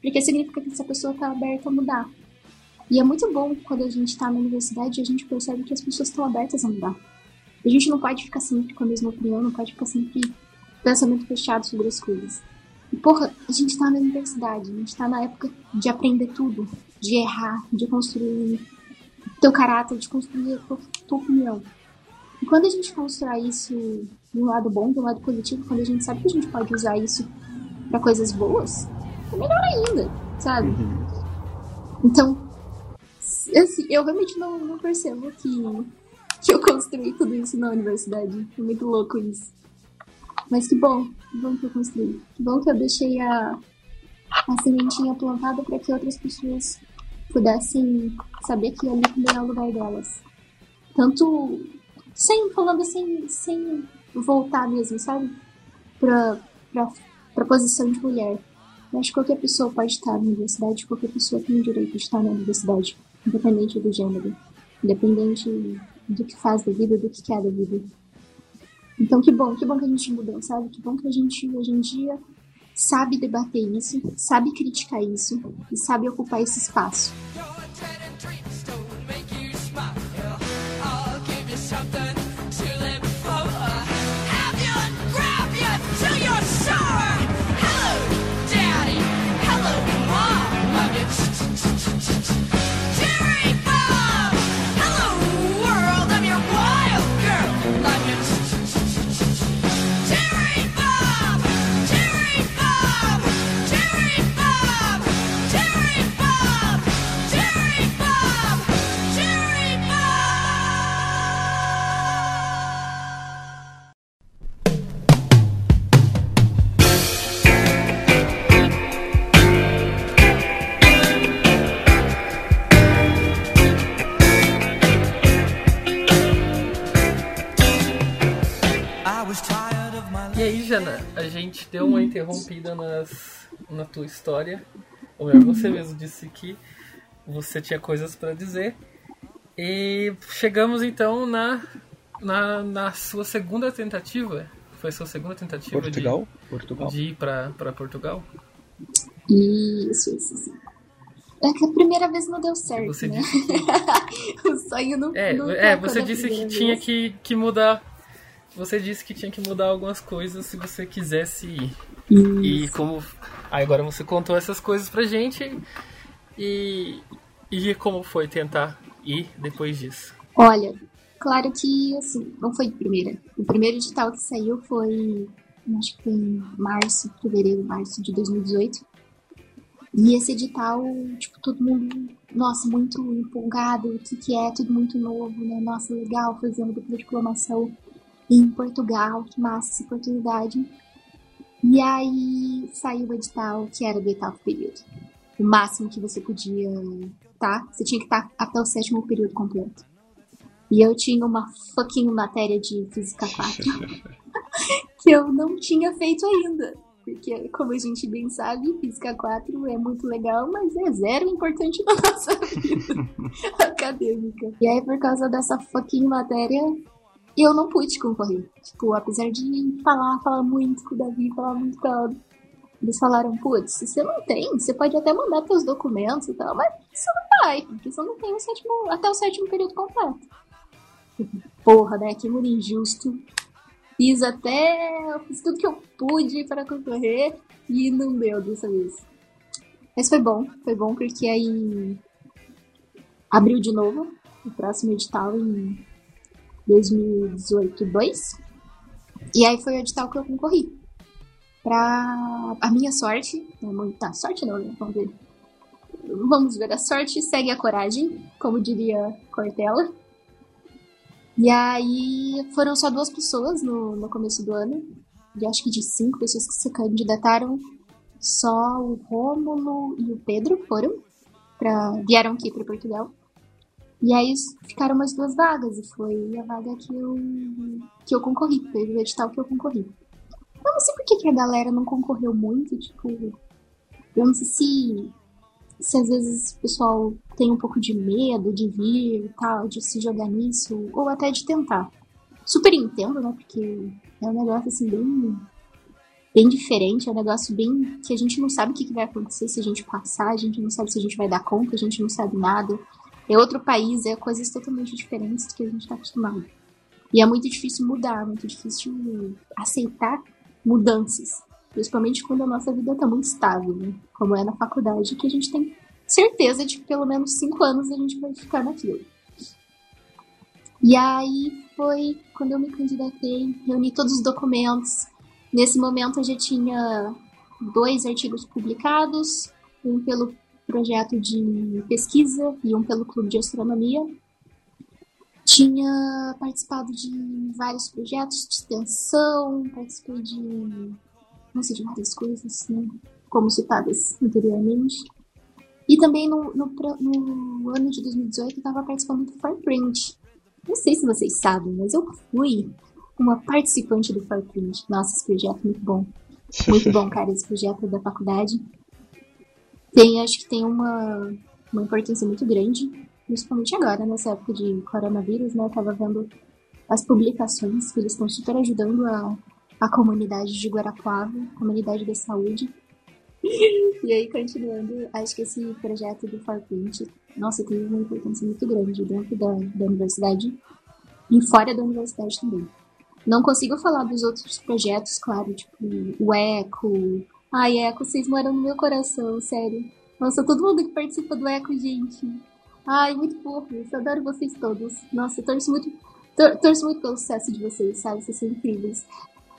Porque significa que essa pessoa está aberta a mudar. E é muito bom quando a gente está na universidade e a gente percebe que as pessoas estão abertas a mudar. A gente não pode ficar sempre com a mesma opinião, não pode ficar sempre pensamento fechado sobre as coisas. E, porra, a gente está na universidade, a gente está na época de aprender tudo, de errar, de construir teu caráter, de construir a tua, tua opinião. E quando a gente constrói isso de um lado bom, de um lado positivo, quando a gente sabe que a gente pode usar isso para coisas boas, é melhor ainda, sabe? Uhum. Então, assim, eu realmente não, não percebo que, que eu construí tudo isso na universidade. É muito louco isso. Mas que bom, que bom que eu construí. Que bom que eu deixei a, a sementinha plantada para que outras pessoas pudessem saber que ali também é o lugar delas. Tanto sem, falando sem, sem voltar mesmo, sabe? Pra, pra, pra posição de mulher. Eu acho que qualquer pessoa pode estar na universidade, qualquer pessoa tem o direito de estar na universidade independente do gênero, independente do que faz da vida, do que quer da vida. Então, que bom, que bom que a gente mudou, sabe? Que bom que a gente, hoje em dia, sabe debater isso, sabe criticar isso e sabe ocupar esse espaço. A gente deu uma interrompida nas, na tua história. Ou melhor, você mesmo disse que você tinha coisas para dizer. E chegamos então na, na, na sua segunda tentativa. Foi sua segunda tentativa Portugal? De, Portugal. de ir para Portugal? Isso, isso, isso. É que a primeira vez não deu certo, você né? Disse... o sonho não, é, não É, você disse que vez. tinha que, que mudar você disse que tinha que mudar algumas coisas se você quisesse ir. Isso. E como. Aí agora você contou essas coisas pra gente. E. E como foi tentar ir depois disso? Olha, claro que assim, não foi de primeira. O primeiro edital que saiu foi. Acho que foi em março, fevereiro, março de 2018. E esse edital, tipo, todo mundo, nossa, muito empolgado, o que, que é, tudo muito novo, né? Nossa, legal, fazendo dupla diplomação em Portugal, que massa essa oportunidade. E aí saiu o edital que era do oitavo período. O máximo que você podia tá? Você tinha que estar até o sétimo período completo. E eu tinha uma fucking matéria de Física 4 que eu não tinha feito ainda. Porque, como a gente bem sabe, Física 4 é muito legal, mas é zero importante na nossa vida acadêmica. E aí, por causa dessa fucking matéria, e eu não pude concorrer. Tipo, apesar de falar, falar muito com o Davi, falar muito com ela, eles falaram, putz, se você não tem, você pode até mandar teus documentos e tal, mas você não vai, porque você não tem o sétimo, até o sétimo período completo. Porra, né? Que muito injusto. Fiz até. Fiz tudo que eu pude para concorrer e não deu dessa vez. Mas foi bom, foi bom porque aí abriu de novo o próximo edital em 2018 2. E aí foi o edital que eu concorri. Pra a minha sorte, tá, sorte não, né? Vamos ver. Vamos ver, a sorte segue a coragem, como diria Cortella. E aí foram só duas pessoas no, no começo do ano. E acho que de cinco pessoas que se candidataram, só o Rômulo e o Pedro foram. Pra, vieram aqui para Portugal. E aí ficaram umas duas vagas, e foi a vaga que eu, que eu concorri, foi o edital que eu concorri. Eu não sei por que, que a galera não concorreu muito, tipo. Eu não sei se, se às vezes o pessoal tem um pouco de medo de vir e tal, de se jogar nisso, ou até de tentar. Super entendo, né? Porque é um negócio assim bem bem diferente, é um negócio bem que a gente não sabe o que, que vai acontecer se a gente passar, a gente não sabe se a gente vai dar conta, a gente não sabe nada é outro país, é coisas totalmente diferentes do que a gente está acostumado. E é muito difícil mudar, muito difícil aceitar mudanças, principalmente quando a nossa vida está muito estável, né? como é na faculdade, que a gente tem certeza de que pelo menos cinco anos a gente vai ficar naquilo. E aí foi quando eu me candidatei, reuni todos os documentos. Nesse momento eu já tinha dois artigos publicados, um pelo projeto de pesquisa e um pelo Clube de Astronomia. Tinha participado de vários projetos de extensão, participei de, não sei, de várias coisas, né, como citadas anteriormente. E também no, no, no ano de 2018 eu estava participando do Farprint. Não sei se vocês sabem, mas eu fui uma participante do Farprint. Nossa, esse projeto é muito bom. Muito bom, cara, esse projeto da faculdade tem, acho que tem uma, uma importância muito grande, principalmente agora, nessa época de coronavírus, né? Eu tava vendo as publicações que eles estão super ajudando a, a comunidade de Guarapuava, comunidade da saúde. e aí, continuando, acho que esse projeto do Farprint, nossa, tem uma importância muito grande dentro da, da universidade e fora da universidade também. Não consigo falar dos outros projetos, claro, tipo o Eco. Ai, Eco, vocês moram no meu coração, sério. Nossa, todo mundo que participa do Eco, gente. Ai, muito fofos. Adoro vocês todos. Nossa, torço muito, tor torço muito pelo sucesso de vocês, sabe? Vocês são incríveis.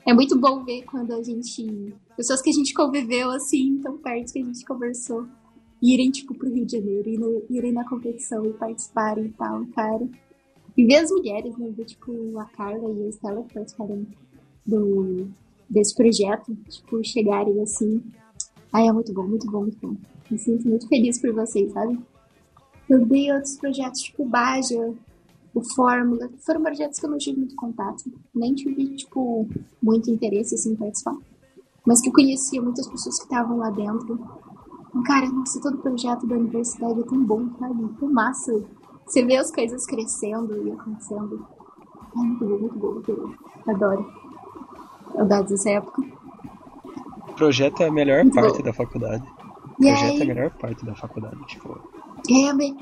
É muito bom ver quando a gente. Pessoas que a gente conviveu assim, tão perto que a gente conversou, irem, tipo, pro Rio de Janeiro, irem, irem na competição e participarem e tal, cara. E ver as mulheres, né? Ver, tipo, a Carla e a Estela que participaram do, desse projeto, tipo, chegarem assim. Ai, é muito bom, muito bom, muito bom. Me sinto muito feliz por vocês, sabe? Eu dei outros projetos, tipo Baja, o Fórmula, que foram projetos que eu não tive muito contato, nem tive, tipo, muito interesse, assim, em participar. Mas que eu conhecia muitas pessoas que estavam lá dentro. Cara, nossa, todo projeto da universidade é tão bom, sabe? Tão massa você vê as coisas crescendo e acontecendo. É muito bom, muito bom, muito bom. Adoro. Saudades dessa época. Projeto é a melhor muito parte bom. da faculdade. E projeto aí... é a melhor parte da faculdade, tipo. É a, me...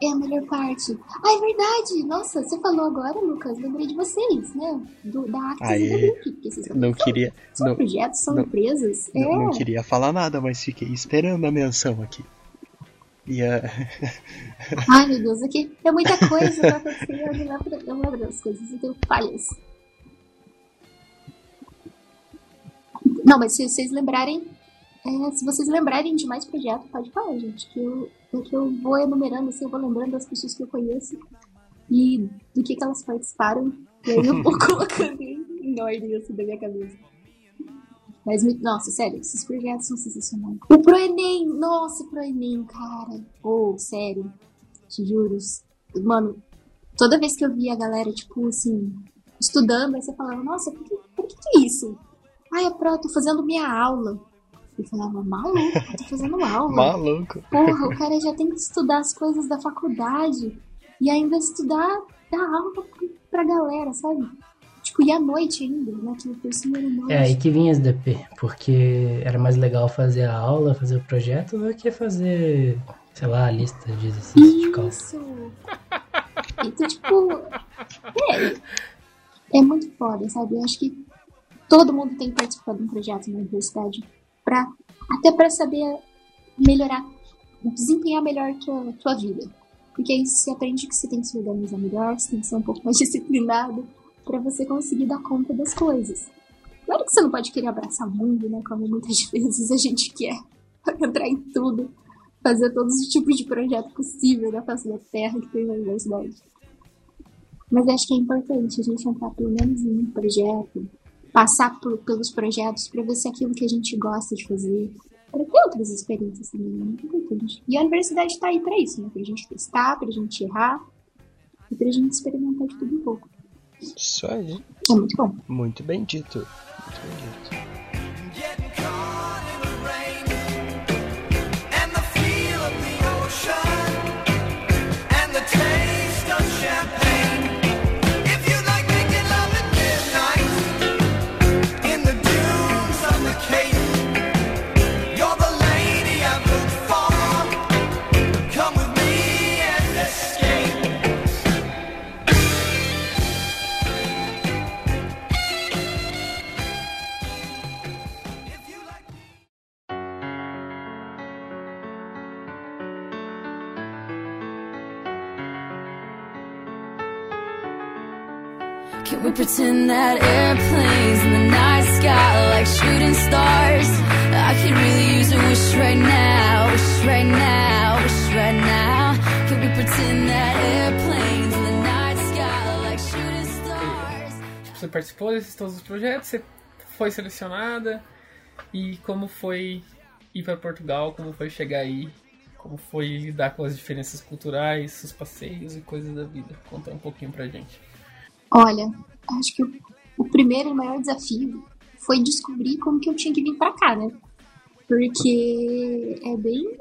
é a melhor parte. Ah, é verdade! Nossa, você falou agora, Lucas, lembrei de vocês, né? Do, da Actis Aê, e da vocês não queria. São não, projetos, são não, empresas. Não, é. não queria falar nada, mas fiquei esperando a menção aqui. A... Ai, meu Deus, aqui é muita coisa pra acontecer. Eu lembro das coisas, eu tenho falhas. Não, mas se vocês lembrarem, é, se vocês lembrarem de mais projetos, pode falar, gente. Que eu, é que eu vou enumerando, assim, eu vou lembrando das pessoas que eu conheço e do que, que elas participaram. E aí eu vou colocando em ordem, assim, da minha cabeça. Mas, nossa, sério, esses projetos são sensacionais. O ProEnem, nossa, ProEnem, cara. Oh, sério, te juro. Mano, toda vez que eu via a galera, tipo, assim, estudando, aí você falava, nossa, por que, por que, que é isso? Ai, é pro, tô fazendo minha aula. Eu falava, maluco, eu tô fazendo aula. Maluco. Porra, o cara já tem que estudar as coisas da faculdade e ainda estudar, dar aula pra galera, sabe? Tipo, e à noite ainda, né? Que o curso era noite. É aí que vinha as DP, porque era mais legal fazer a aula, fazer o projeto, do que fazer, sei lá, a lista de exercícios de cálculo. Isso! Então, tipo, é, é muito foda, sabe? Eu acho que todo mundo tem que participar de um projeto na universidade pra, até para saber melhorar, desempenhar melhor a tua, tua vida. Porque aí você aprende que você tem que se organizar melhor, você tem que ser um pouco mais disciplinado, para você conseguir dar conta das coisas. Claro que você não pode querer abraçar o mundo, né? Como muitas vezes a gente quer entrar em tudo, fazer todos os tipos de projeto possível na face da Terra que tem na universidade. Mas acho que é importante a gente entrar pelo menos em um projeto, passar por, pelos projetos para ver se é aquilo que a gente gosta de fazer, para ter outras experiências também, é muito importante. E a universidade está aí para isso, né? Para a gente testar, para a gente errar e para a gente experimentar de tudo um pouco. Isso aí. É muito bom. Muito bem dito. Muito bem dito. Participou desses todos os projetos, você foi selecionada e como foi ir para Portugal, como foi chegar aí, como foi lidar com as diferenças culturais, os passeios e coisas da vida. Conta um pouquinho pra gente. Olha, acho que o primeiro e maior desafio foi descobrir como que eu tinha que vir para cá, né? Porque é bem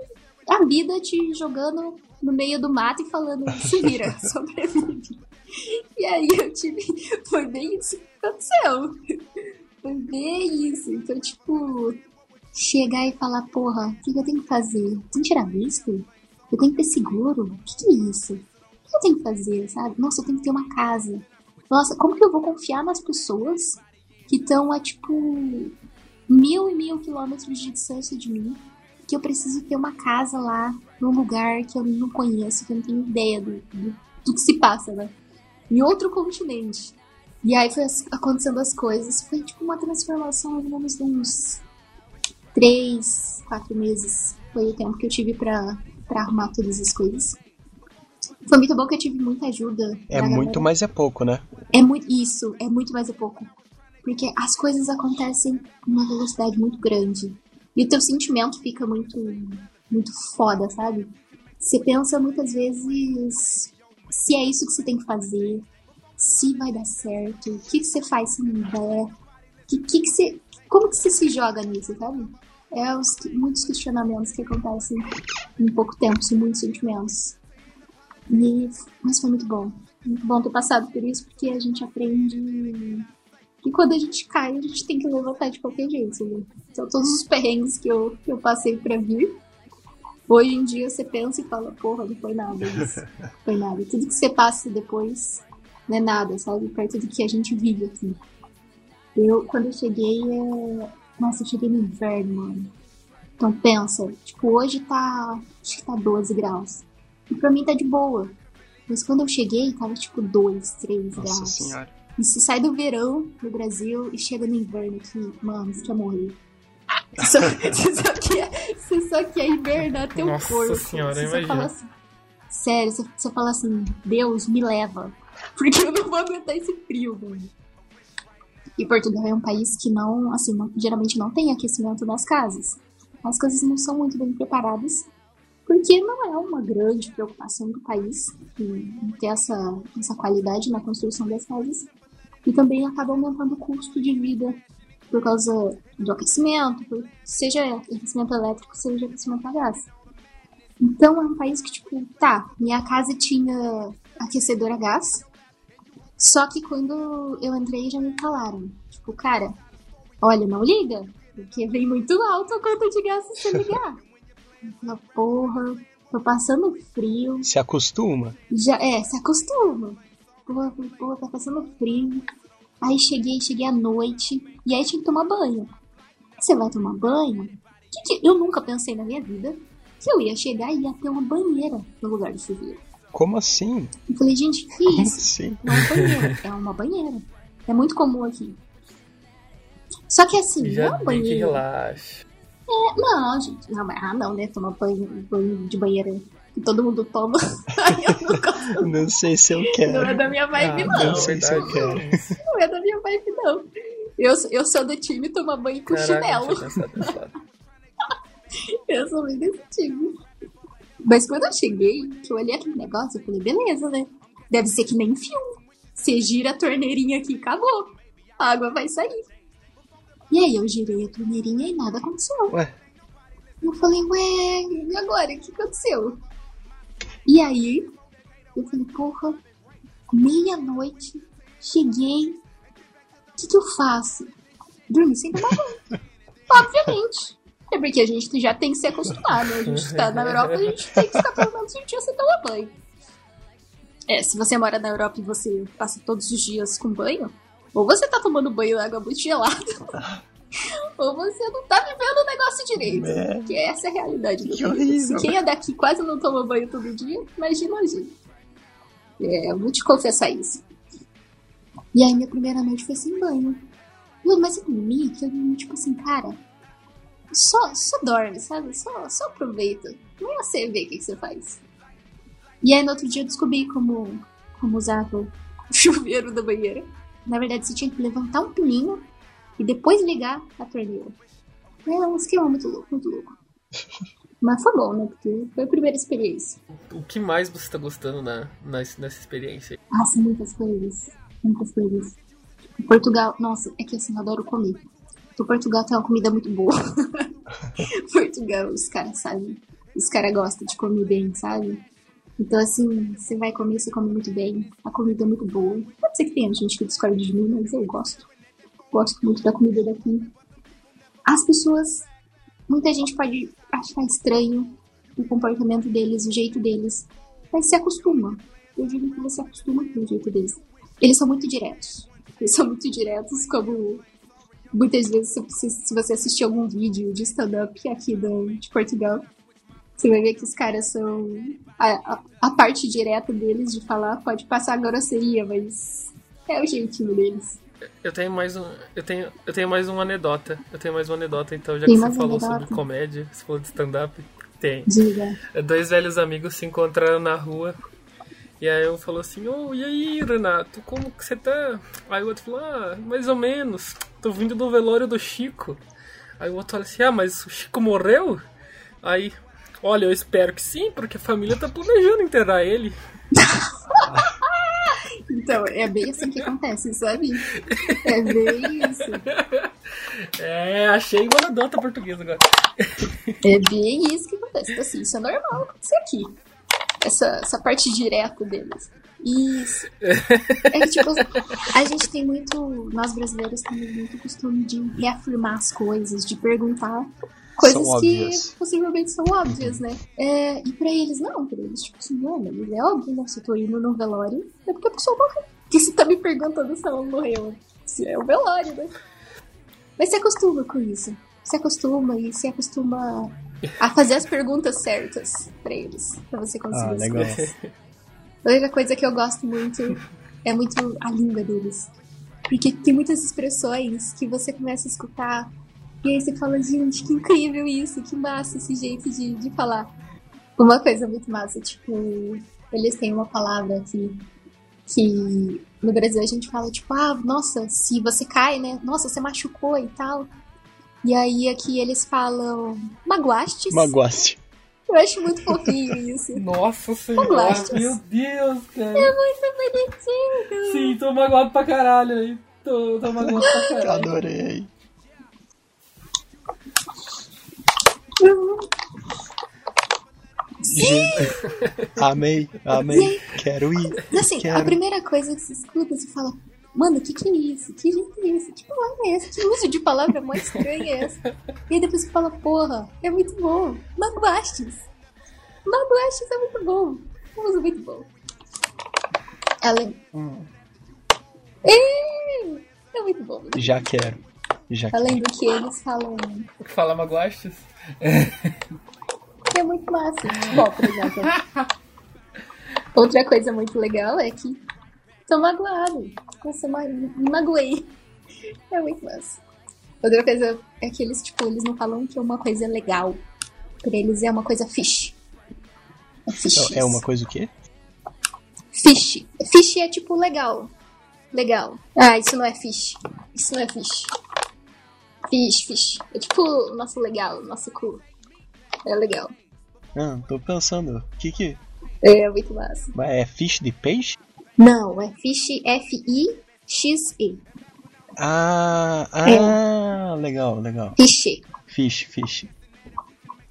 a vida te jogando no meio do mato e falando, se vira, sobrevive. E aí eu tive. Foi bem isso que aconteceu. Foi bem isso. Então, tipo, chegar e falar, porra, o que eu tenho que fazer? Tem que tirar visto? Eu tenho que ter seguro? O que, que é isso? O que eu tenho que fazer, sabe? Nossa, eu tenho que ter uma casa. Nossa, como que eu vou confiar nas pessoas que estão a, tipo, mil e mil quilômetros de distância de mim? Que eu preciso ter uma casa lá, num lugar que eu não conheço, que eu não tenho ideia do, do, do que se passa, né? Em outro continente. E aí foi acontecendo as coisas. Foi tipo uma transformação, digamos, de uns três, quatro meses. Foi o tempo que eu tive pra, pra arrumar todas as coisas. Foi muito bom que eu tive muita ajuda. É muito, mas é pouco, né? É muito. Isso, é muito, mas é pouco. Porque as coisas acontecem numa velocidade muito grande. E o teu sentimento fica muito, muito foda, sabe? Você pensa muitas vezes se é isso que você tem que fazer, se vai dar certo, o que, que você faz se não der, que, que, que você, como que você se joga nisso, sabe? É os, muitos questionamentos que acontecem em pouco tempo, sem muitos sentimentos. E, mas foi muito bom. Muito bom ter passado por isso, porque a gente aprende que quando a gente cai, a gente tem que levantar de qualquer jeito. Né? Todos os perrengues que eu, que eu passei pra vir, hoje em dia você pensa e fala: porra, não foi nada isso. Não foi nada. Tudo que você passa depois não é nada, sabe? Perto do que a gente vive aqui. Eu, quando eu cheguei, é... nossa, eu cheguei no inverno, mano. Então pensa, tipo, hoje tá, acho que tá 12 graus. E pra mim tá de boa. Mas quando eu cheguei, tava tipo 2, 3 graus. Nossa senhora. E você sai do verão no Brasil e chega no inverno aqui, mano, você quer morrer. Você só, você só, quer, você só quer hibernar teu Nossa corpo. Nossa senhora, você imagina. Assim, sério, você, você fala assim, Deus, me leva. Porque eu não vou aguentar esse frio, mano. E Portugal é um país que não, assim, não, geralmente não tem aquecimento nas casas. As coisas não são muito bem preparadas, porque não é uma grande preocupação do país ter essa, essa qualidade na construção das casas. E também acaba aumentando o custo de vida por causa do aquecimento, por, seja aquecimento elétrico, seja aquecimento a gás. Então é um país que, tipo, tá, minha casa tinha aquecedor a gás, só que quando eu entrei já me falaram, tipo, cara, olha, não liga, porque vem muito alto a conta de gás se você ligar. Eu porra, tô passando frio. Se acostuma? Já, é, se acostuma. Porra, porra, tá passando frio. Aí cheguei, cheguei à noite, e aí tinha que tomar banho. Você vai tomar banho? Que que... Eu nunca pensei na minha vida que eu ia chegar e ia ter uma banheira no lugar do chuveiro. Como assim? Eu falei, gente, que Como isso? assim? Não é banheira, é uma banheira. É muito comum aqui. Só que assim, Já não é banheira. que relaxa. É, não, gente. Não, mas- ah, não, né? Tomar banho, banho de banheira que todo mundo toma. Aí eu não. Não sei se eu quero. não é da minha vibe, Ah, não. não sei se eu quero. Não é da minha vibe, não. Eu, eu sou do time tomar banho com Caraca, chinelo. Eu sou bem desse time. Mas quando eu cheguei, que eu olhei aquele negócio, eu falei, beleza, né? Deve ser que nem filme. Você gira a torneirinha aqui, acabou. A água vai sair. E aí eu girei a torneirinha e nada aconteceu. Ué, Eu falei, ué, e agora? O que aconteceu? E aí, eu falei, porra, meia-noite, cheguei, o que, que eu faço? Dormi sem tomar banho. Obviamente. É porque a gente já tem que se acostumar, né? A gente tá na Europa, a gente tem que ficar pelo menos um dia sem tomar banho. É, se você mora na Europa e você passa todos os dias com banho, ou você tá tomando banho água muito gelada, ou você não tá vivendo o negócio direito. É. Que essa é a realidade do Que horrível. Quem é daqui quase não toma banho todo dia, imagina a gente. É, eu vou te confessar isso. E aí minha primeira noite foi sem banho. Mas eu dormi, que eu dormi, tipo assim, cara, só, só dorme, sabe? Só, só aproveita. Não é você ver o que, que você faz. E aí no outro dia eu descobri como, como usava o chuveiro da banheira. Na verdade, você tinha que levantar um pininho e depois ligar a torneira. É um esquema muito louco, muito louco. Mas foi bom, né? Porque foi a primeira experiência. O que mais você tá gostando na, na- nessa experiência? Nossa, muitas coisas. Muitas coisas. Portugal, nossa, é que assim, eu adoro comer. O Portugal tem uma comida muito boa. Portugal, os caras sabem. Os caras gostam de comer bem, sabe? Então, assim, você vai comer, você come muito bem. A comida é muito boa. Pode ser que tenha gente que discorde de mim, mas eu gosto. Gosto muito da comida daqui. As pessoas, muita gente pode achar estranho o comportamento deles, o jeito deles, mas se acostuma. Eu digo que você acostuma com o jeito deles. Eles são muito diretos. Eles são muito diretos, como muitas vezes se você assistir algum vídeo de stand-up aqui de Portugal, você vai ver que os caras são. A, a, a, parte direta deles de falar pode passar grosseria, mas é o jeitinho deles. Eu tenho mais um. Eu tenho, eu tenho mais uma anedota. Eu tenho mais uma anedota, então, já Tem que você falou anedota? sobre comédia, você falou de stand-up. Tem. Diga. Dois velhos amigos se encontraram na rua. E aí um falou assim, oh, e aí, Renato, como que você tá? Aí o outro falou, ah, mais ou menos. Tô vindo do velório do Chico. Aí o outro falou assim, ah, mas o Chico morreu? Aí, olha, eu espero que sim, porque a família tá planejando enterrar ele. Então, é bem assim que acontece, sabe? É bem isso. É, achei uma anedota portuguesa agora. É bem isso que acontece. Então, assim, isso é normal acontecer aqui. Essa, essa parte direta deles. Isso. É que, tipo, a gente tem muito. Nós brasileiros temos muito costume de reafirmar as coisas, de perguntar coisas são que óbvias. possivelmente são óbvias, né? É, e pra eles, não, pra eles, tipo assim, não, mas é óbvio, né? Se eu tô indo no velório, é porque a pessoa morreu. Que você tá me perguntando se ela morreu. Se é o velório, né? Mas se acostuma com isso. Se acostuma e se acostuma a fazer as perguntas certas pra eles. Pra você conseguir ah, legal. A única coisa que eu gosto muito é muito a língua deles. Porque tem muitas expressões que você começa a escutar e aí você fala, gente, que incrível isso, que massa esse jeito de, de falar. Uma coisa muito massa, tipo, eles têm uma palavra aqui que no Brasil a gente fala, tipo, ah, nossa, se você cai, né? Nossa, você machucou e tal. E aí aqui eles falam magoastes. Magoaste. Eu acho muito fofinho isso. Nossa senhora, meu Deus, cara. É muito bonitinho. Sim, tô magoado pra caralho aí. Tô, tô magoado pra caralho. Adorei. Amei, amei. Quero ir. Assim, quero. a primeira coisa que você escuta, você fala, mano, o que, que é isso? Que jeito é esse? Que palavra é essa? Que uso de palavra mais estranha é essa? E aí depois você fala, porra, é muito bom. Magoastes. Magoastes é muito bom. Um uso muito bom. Ela. Hum. É, é muito bom. Já quero. Já Além do que eles falam. Fala magoastes? É muito massa. Bom, por exemplo. Outra coisa muito legal é que tô magoado. Nossa, me magoei. É muito massa. Outra coisa é que eles, tipo, eles não falam que é uma coisa legal. Pra eles é uma coisa fish. É fish. É uma coisa o quê? Fish. Fish é tipo legal. Legal. Ah, isso não é fish. Isso não é fish. Fish, fish. É tipo nosso legal, nosso cu. É legal. Ah, tô pensando. O que que. É muito massa. Mas é fish de peixe? Não, é fish F-I-X-E. Ah, ah, é. legal, legal. Fish. Fish, fish.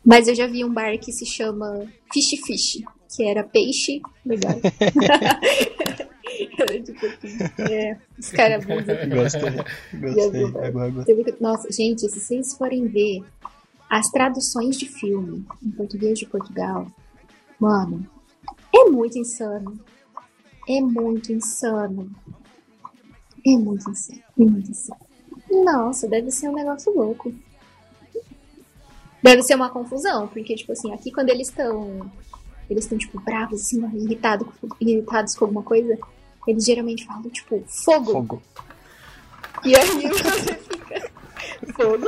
Mas eu já vi um bar que se chama Fish Fish, que era peixe. Legal. é, os caras aqui. Gostei, gostei. Nossa, gente, se vocês forem ver as traduções de filme em português de Portugal, mano, é muito insano. É muito insano. É muito insano. É muito insano. Nossa, deve ser um negócio louco. Deve ser uma confusão, porque, tipo assim, aqui quando eles estão. Eles estão, tipo, bravos, assim, irritado, irritados com alguma coisa, eles geralmente falam, tipo, fogo. Fogo. E aí você fica. Fogo?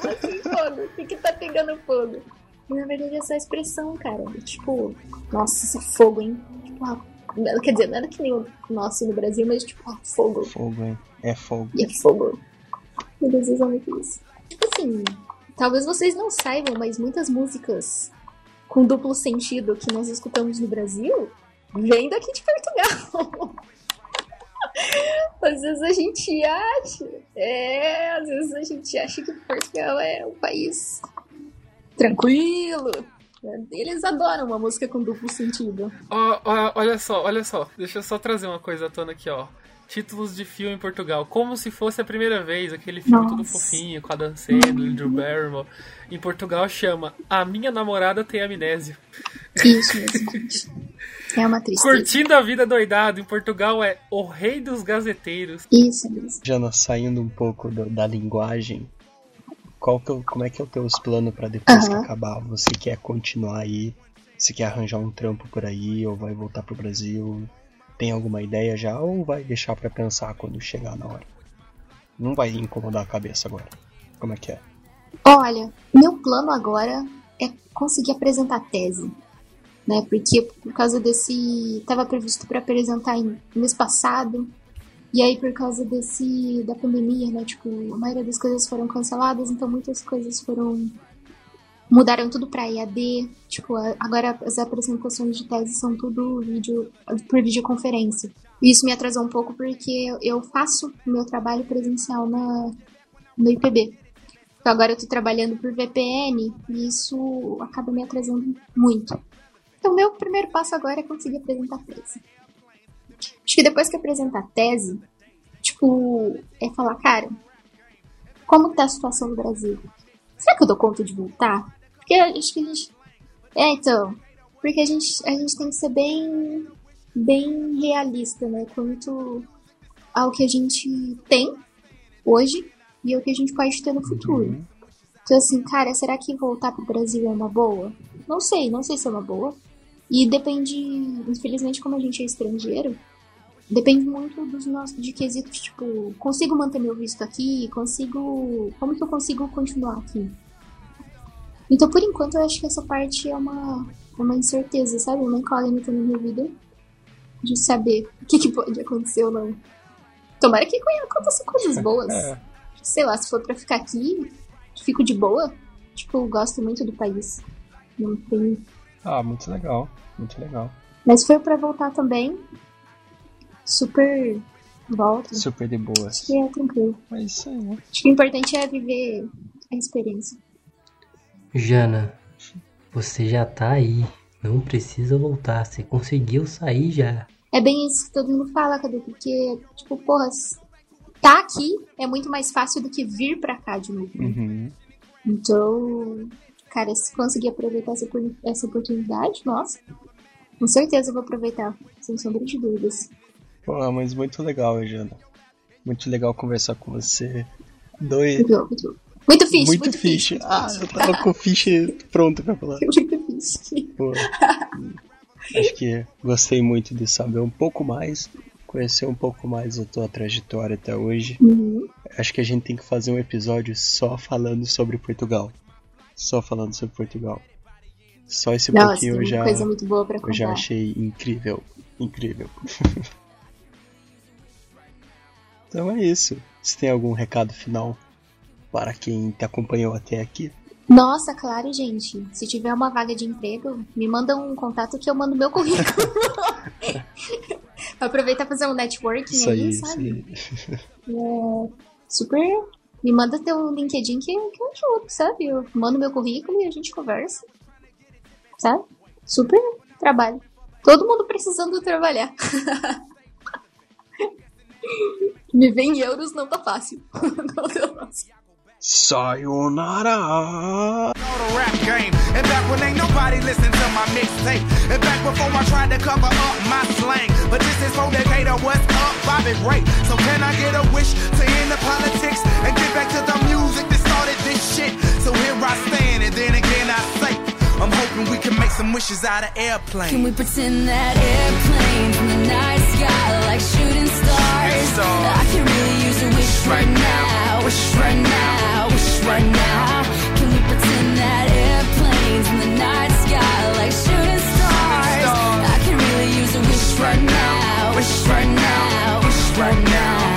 Como assim fogo? O que, que tá pegando fogo? E na verdade é só expressão, cara. Tipo, nossa, isso é fogo, hein? Tipo, ah, quer dizer, nada que nem o nosso no Brasil, mas tipo, ah, fogo. Fogo, hein? É fogo. E é fogo. Eles usam muito isso. Tipo assim, talvez vocês não saibam, mas muitas músicas com duplo sentido que nós escutamos no Brasil vem daqui de Portugal. às vezes a gente acha, é, às vezes a gente acha que Portugal é um país tranquilo. Eles adoram uma música com duplo sentido. Oh, oh, olha só, olha só, deixa eu só trazer uma coisa à tona aqui, ó. Títulos de filme em Portugal, como se fosse a primeira vez, aquele filme Nossa. todo fofinho, com a Dan Sandler, Drew Barrymore. Em Portugal chama A Minha Namorada Tem Amnésia. Isso mesmo, gente. É uma tristeza. Curtindo a vida doidado, em Portugal é O Rei dos Gazeteiros. Isso mesmo. Jana, saindo um pouco do- da linguagem, qual que é o- como é que é os teus planos pra depois que acabar? Você quer continuar aí? Você quer arranjar um trampo por aí ou vai voltar pro Brasil? Tem alguma ideia já ou vai deixar pra pensar quando chegar na hora? Não vai incomodar a cabeça agora. Como é que é? Olha, meu plano agora é conseguir apresentar a tese. Né? Porque por causa desse. Estava previsto para apresentar em mês passado. E aí, por causa desse. da pandemia, né? Tipo, a maioria das coisas foram canceladas, então muitas coisas foram. Mudaram tudo para EAD. Tipo, agora as apresentações de tese são tudo vídeo por videoconferência. Isso me atrasou um pouco porque eu- faço meu trabalho presencial na, no IPB. Então agora eu tô trabalhando por VPN e isso acaba me atrasando muito. Então meu primeiro passo agora é conseguir apresentar tese. Acho que depois que apresentar a tese, tipo, é falar, cara, como tá a situação no Brasil? Será que eu dou conta de voltar? Porque acho que a gente. É, então. Porque a gente, a gente tem que ser bem, bem realista, né? Quanto ao que a gente tem hoje e ao que a gente pode ter no futuro. Então, assim, cara, será que voltar pro Brasil é uma boa? Não sei, não sei se é uma boa. E depende, infelizmente, como a gente é estrangeiro, depende muito dos nossos de quesitos, tipo, consigo manter meu visto aqui? Consigo. Como que eu consigo continuar aqui? Então, por enquanto, eu acho que essa parte é uma, é uma incerteza, sabe? Uma incógnita na minha vida de saber o que, que pode acontecer ou não. Tomara que aconteçam coisas boas. É. Sei lá, se for pra ficar aqui, fico de boa. Tipo, gosto muito do país. Não tem. Ah, muito legal. Muito legal. Mas for pra voltar também, super volta. Super de Acho boas. que é tranquilo. É isso aí, né? Acho que o importante é viver a experiência. Jana, você já tá aí. Não precisa voltar. Você conseguiu sair já. É bem isso que todo mundo fala, Cadu, porque, tipo, porra, tá aqui é muito mais fácil do que vir pra cá de novo. Uhum. Então, cara, se conseguir aproveitar essa, essa oportunidade, nossa, com certeza eu vou aproveitar, sem sombra de dúvidas. Pô, mas muito legal, Jana. Muito legal conversar com você. Dois. Muito bom, muito bom. Muito fixe, Muito, muito, fish. fixe. Ah, eu tava com o fish pronto pra falar. Muito fixe. Pô, acho que gostei muito de saber um pouco mais, conhecer um pouco mais a tua trajetória até hoje. Uhum. Acho que a gente tem que fazer um episódio só falando sobre Portugal. Só falando sobre Portugal. Só esse Nossa, pouquinho eu já, coisa muito boa pra eu já achei incrível. Incrível. então é isso. Você tem algum recado final para quem te acompanhou até aqui? Nossa, claro, gente. Se tiver uma vaga de emprego, me manda um contato que eu mando meu currículo. Aproveitar fazer um networking Isso aí, aí, isso sabe? aí. É, super. Me manda teu LinkedIn que, que eu ajudo, sabe? Eu mando meu currículo e a gente conversa. Sabe? Super trabalho. Todo mundo precisando trabalhar. Me vem em euros não tá fácil. não tá fácil. Sayonara! know the rap game. And back when ain't nobody listened to my mixtape. And back before I tried to cover up my slang. But this is for Decatur, what's up, Bobby Ray. So can I get a wish to end the politics and get back to the music that started this shit? So here I stand, and then again I say, I'm hoping we can make some wishes out of airplanes. Can we pretend that airplanes in the night sky like shooting stars? I can really use a wish right now, wish right now, wish right now. Can we pretend that airplanes in the night sky like shooting stars? stars. I can really use a wish right now, wish right now, wish right now.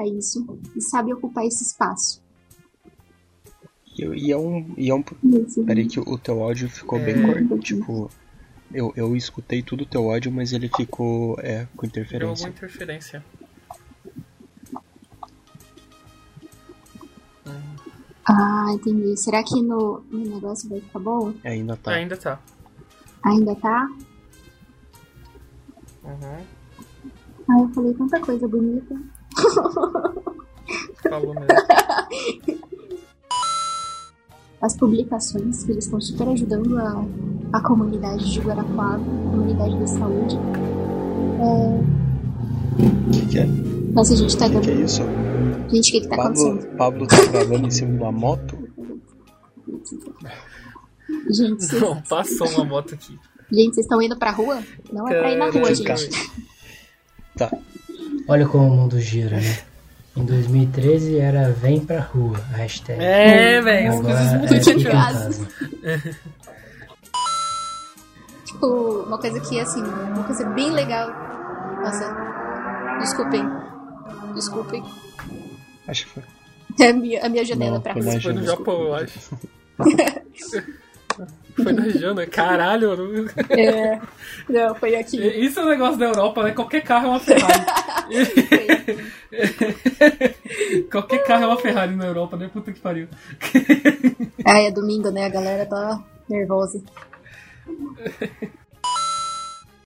Aproveitar isso e sabe ocupar esse espaço. E, e é um. E é um Isso. peraí que o teu áudio ficou É. bem corto. Tipo. Eu, eu escutei tudo o teu áudio, mas ele ficou é, com Deu interferência. alguma interferência. Ah, entendi. Será que no, no negócio vai ficar bom? Ainda tá. Ainda tá. Ainda tá? Uhum. Ah, eu falei tanta coisa bonita. Falou mesmo. As publicações que eles estão super ajudando a, a comunidade de Guarapuava, a comunidade da saúde. O que, que é? Nossa, a gente tá O que, que é gravando. isso? Gente, o que que tá Pablo, acontecendo? Pablo tá gravando em cima de uma moto? Gente, vocês, Não, passou uma moto aqui. gente, vocês estão indo pra rua? Não é pra ir na rua, Caraca. gente. Tá. Olha como o mundo gira, né? Em 2013 era vem pra rua, a hashtag. É, velho, as coisas mudam é de graça. casa. Tipo, uma coisa que, assim, uma coisa bem legal. Nossa, desculpem. Desculpem. Acho que foi. É a minha, a minha janela Não, pra rua. Foi no. Japão, eu acho. Foi na Jana, caralho. não- É, não, foi aqui. Isso é um negócio da Europa, né? Qualquer carro é uma Ferrari. Qualquer carro é uma Ferrari na Europa, né? Puta que pariu. Ah, é domingo, né? A galera tá nervosa.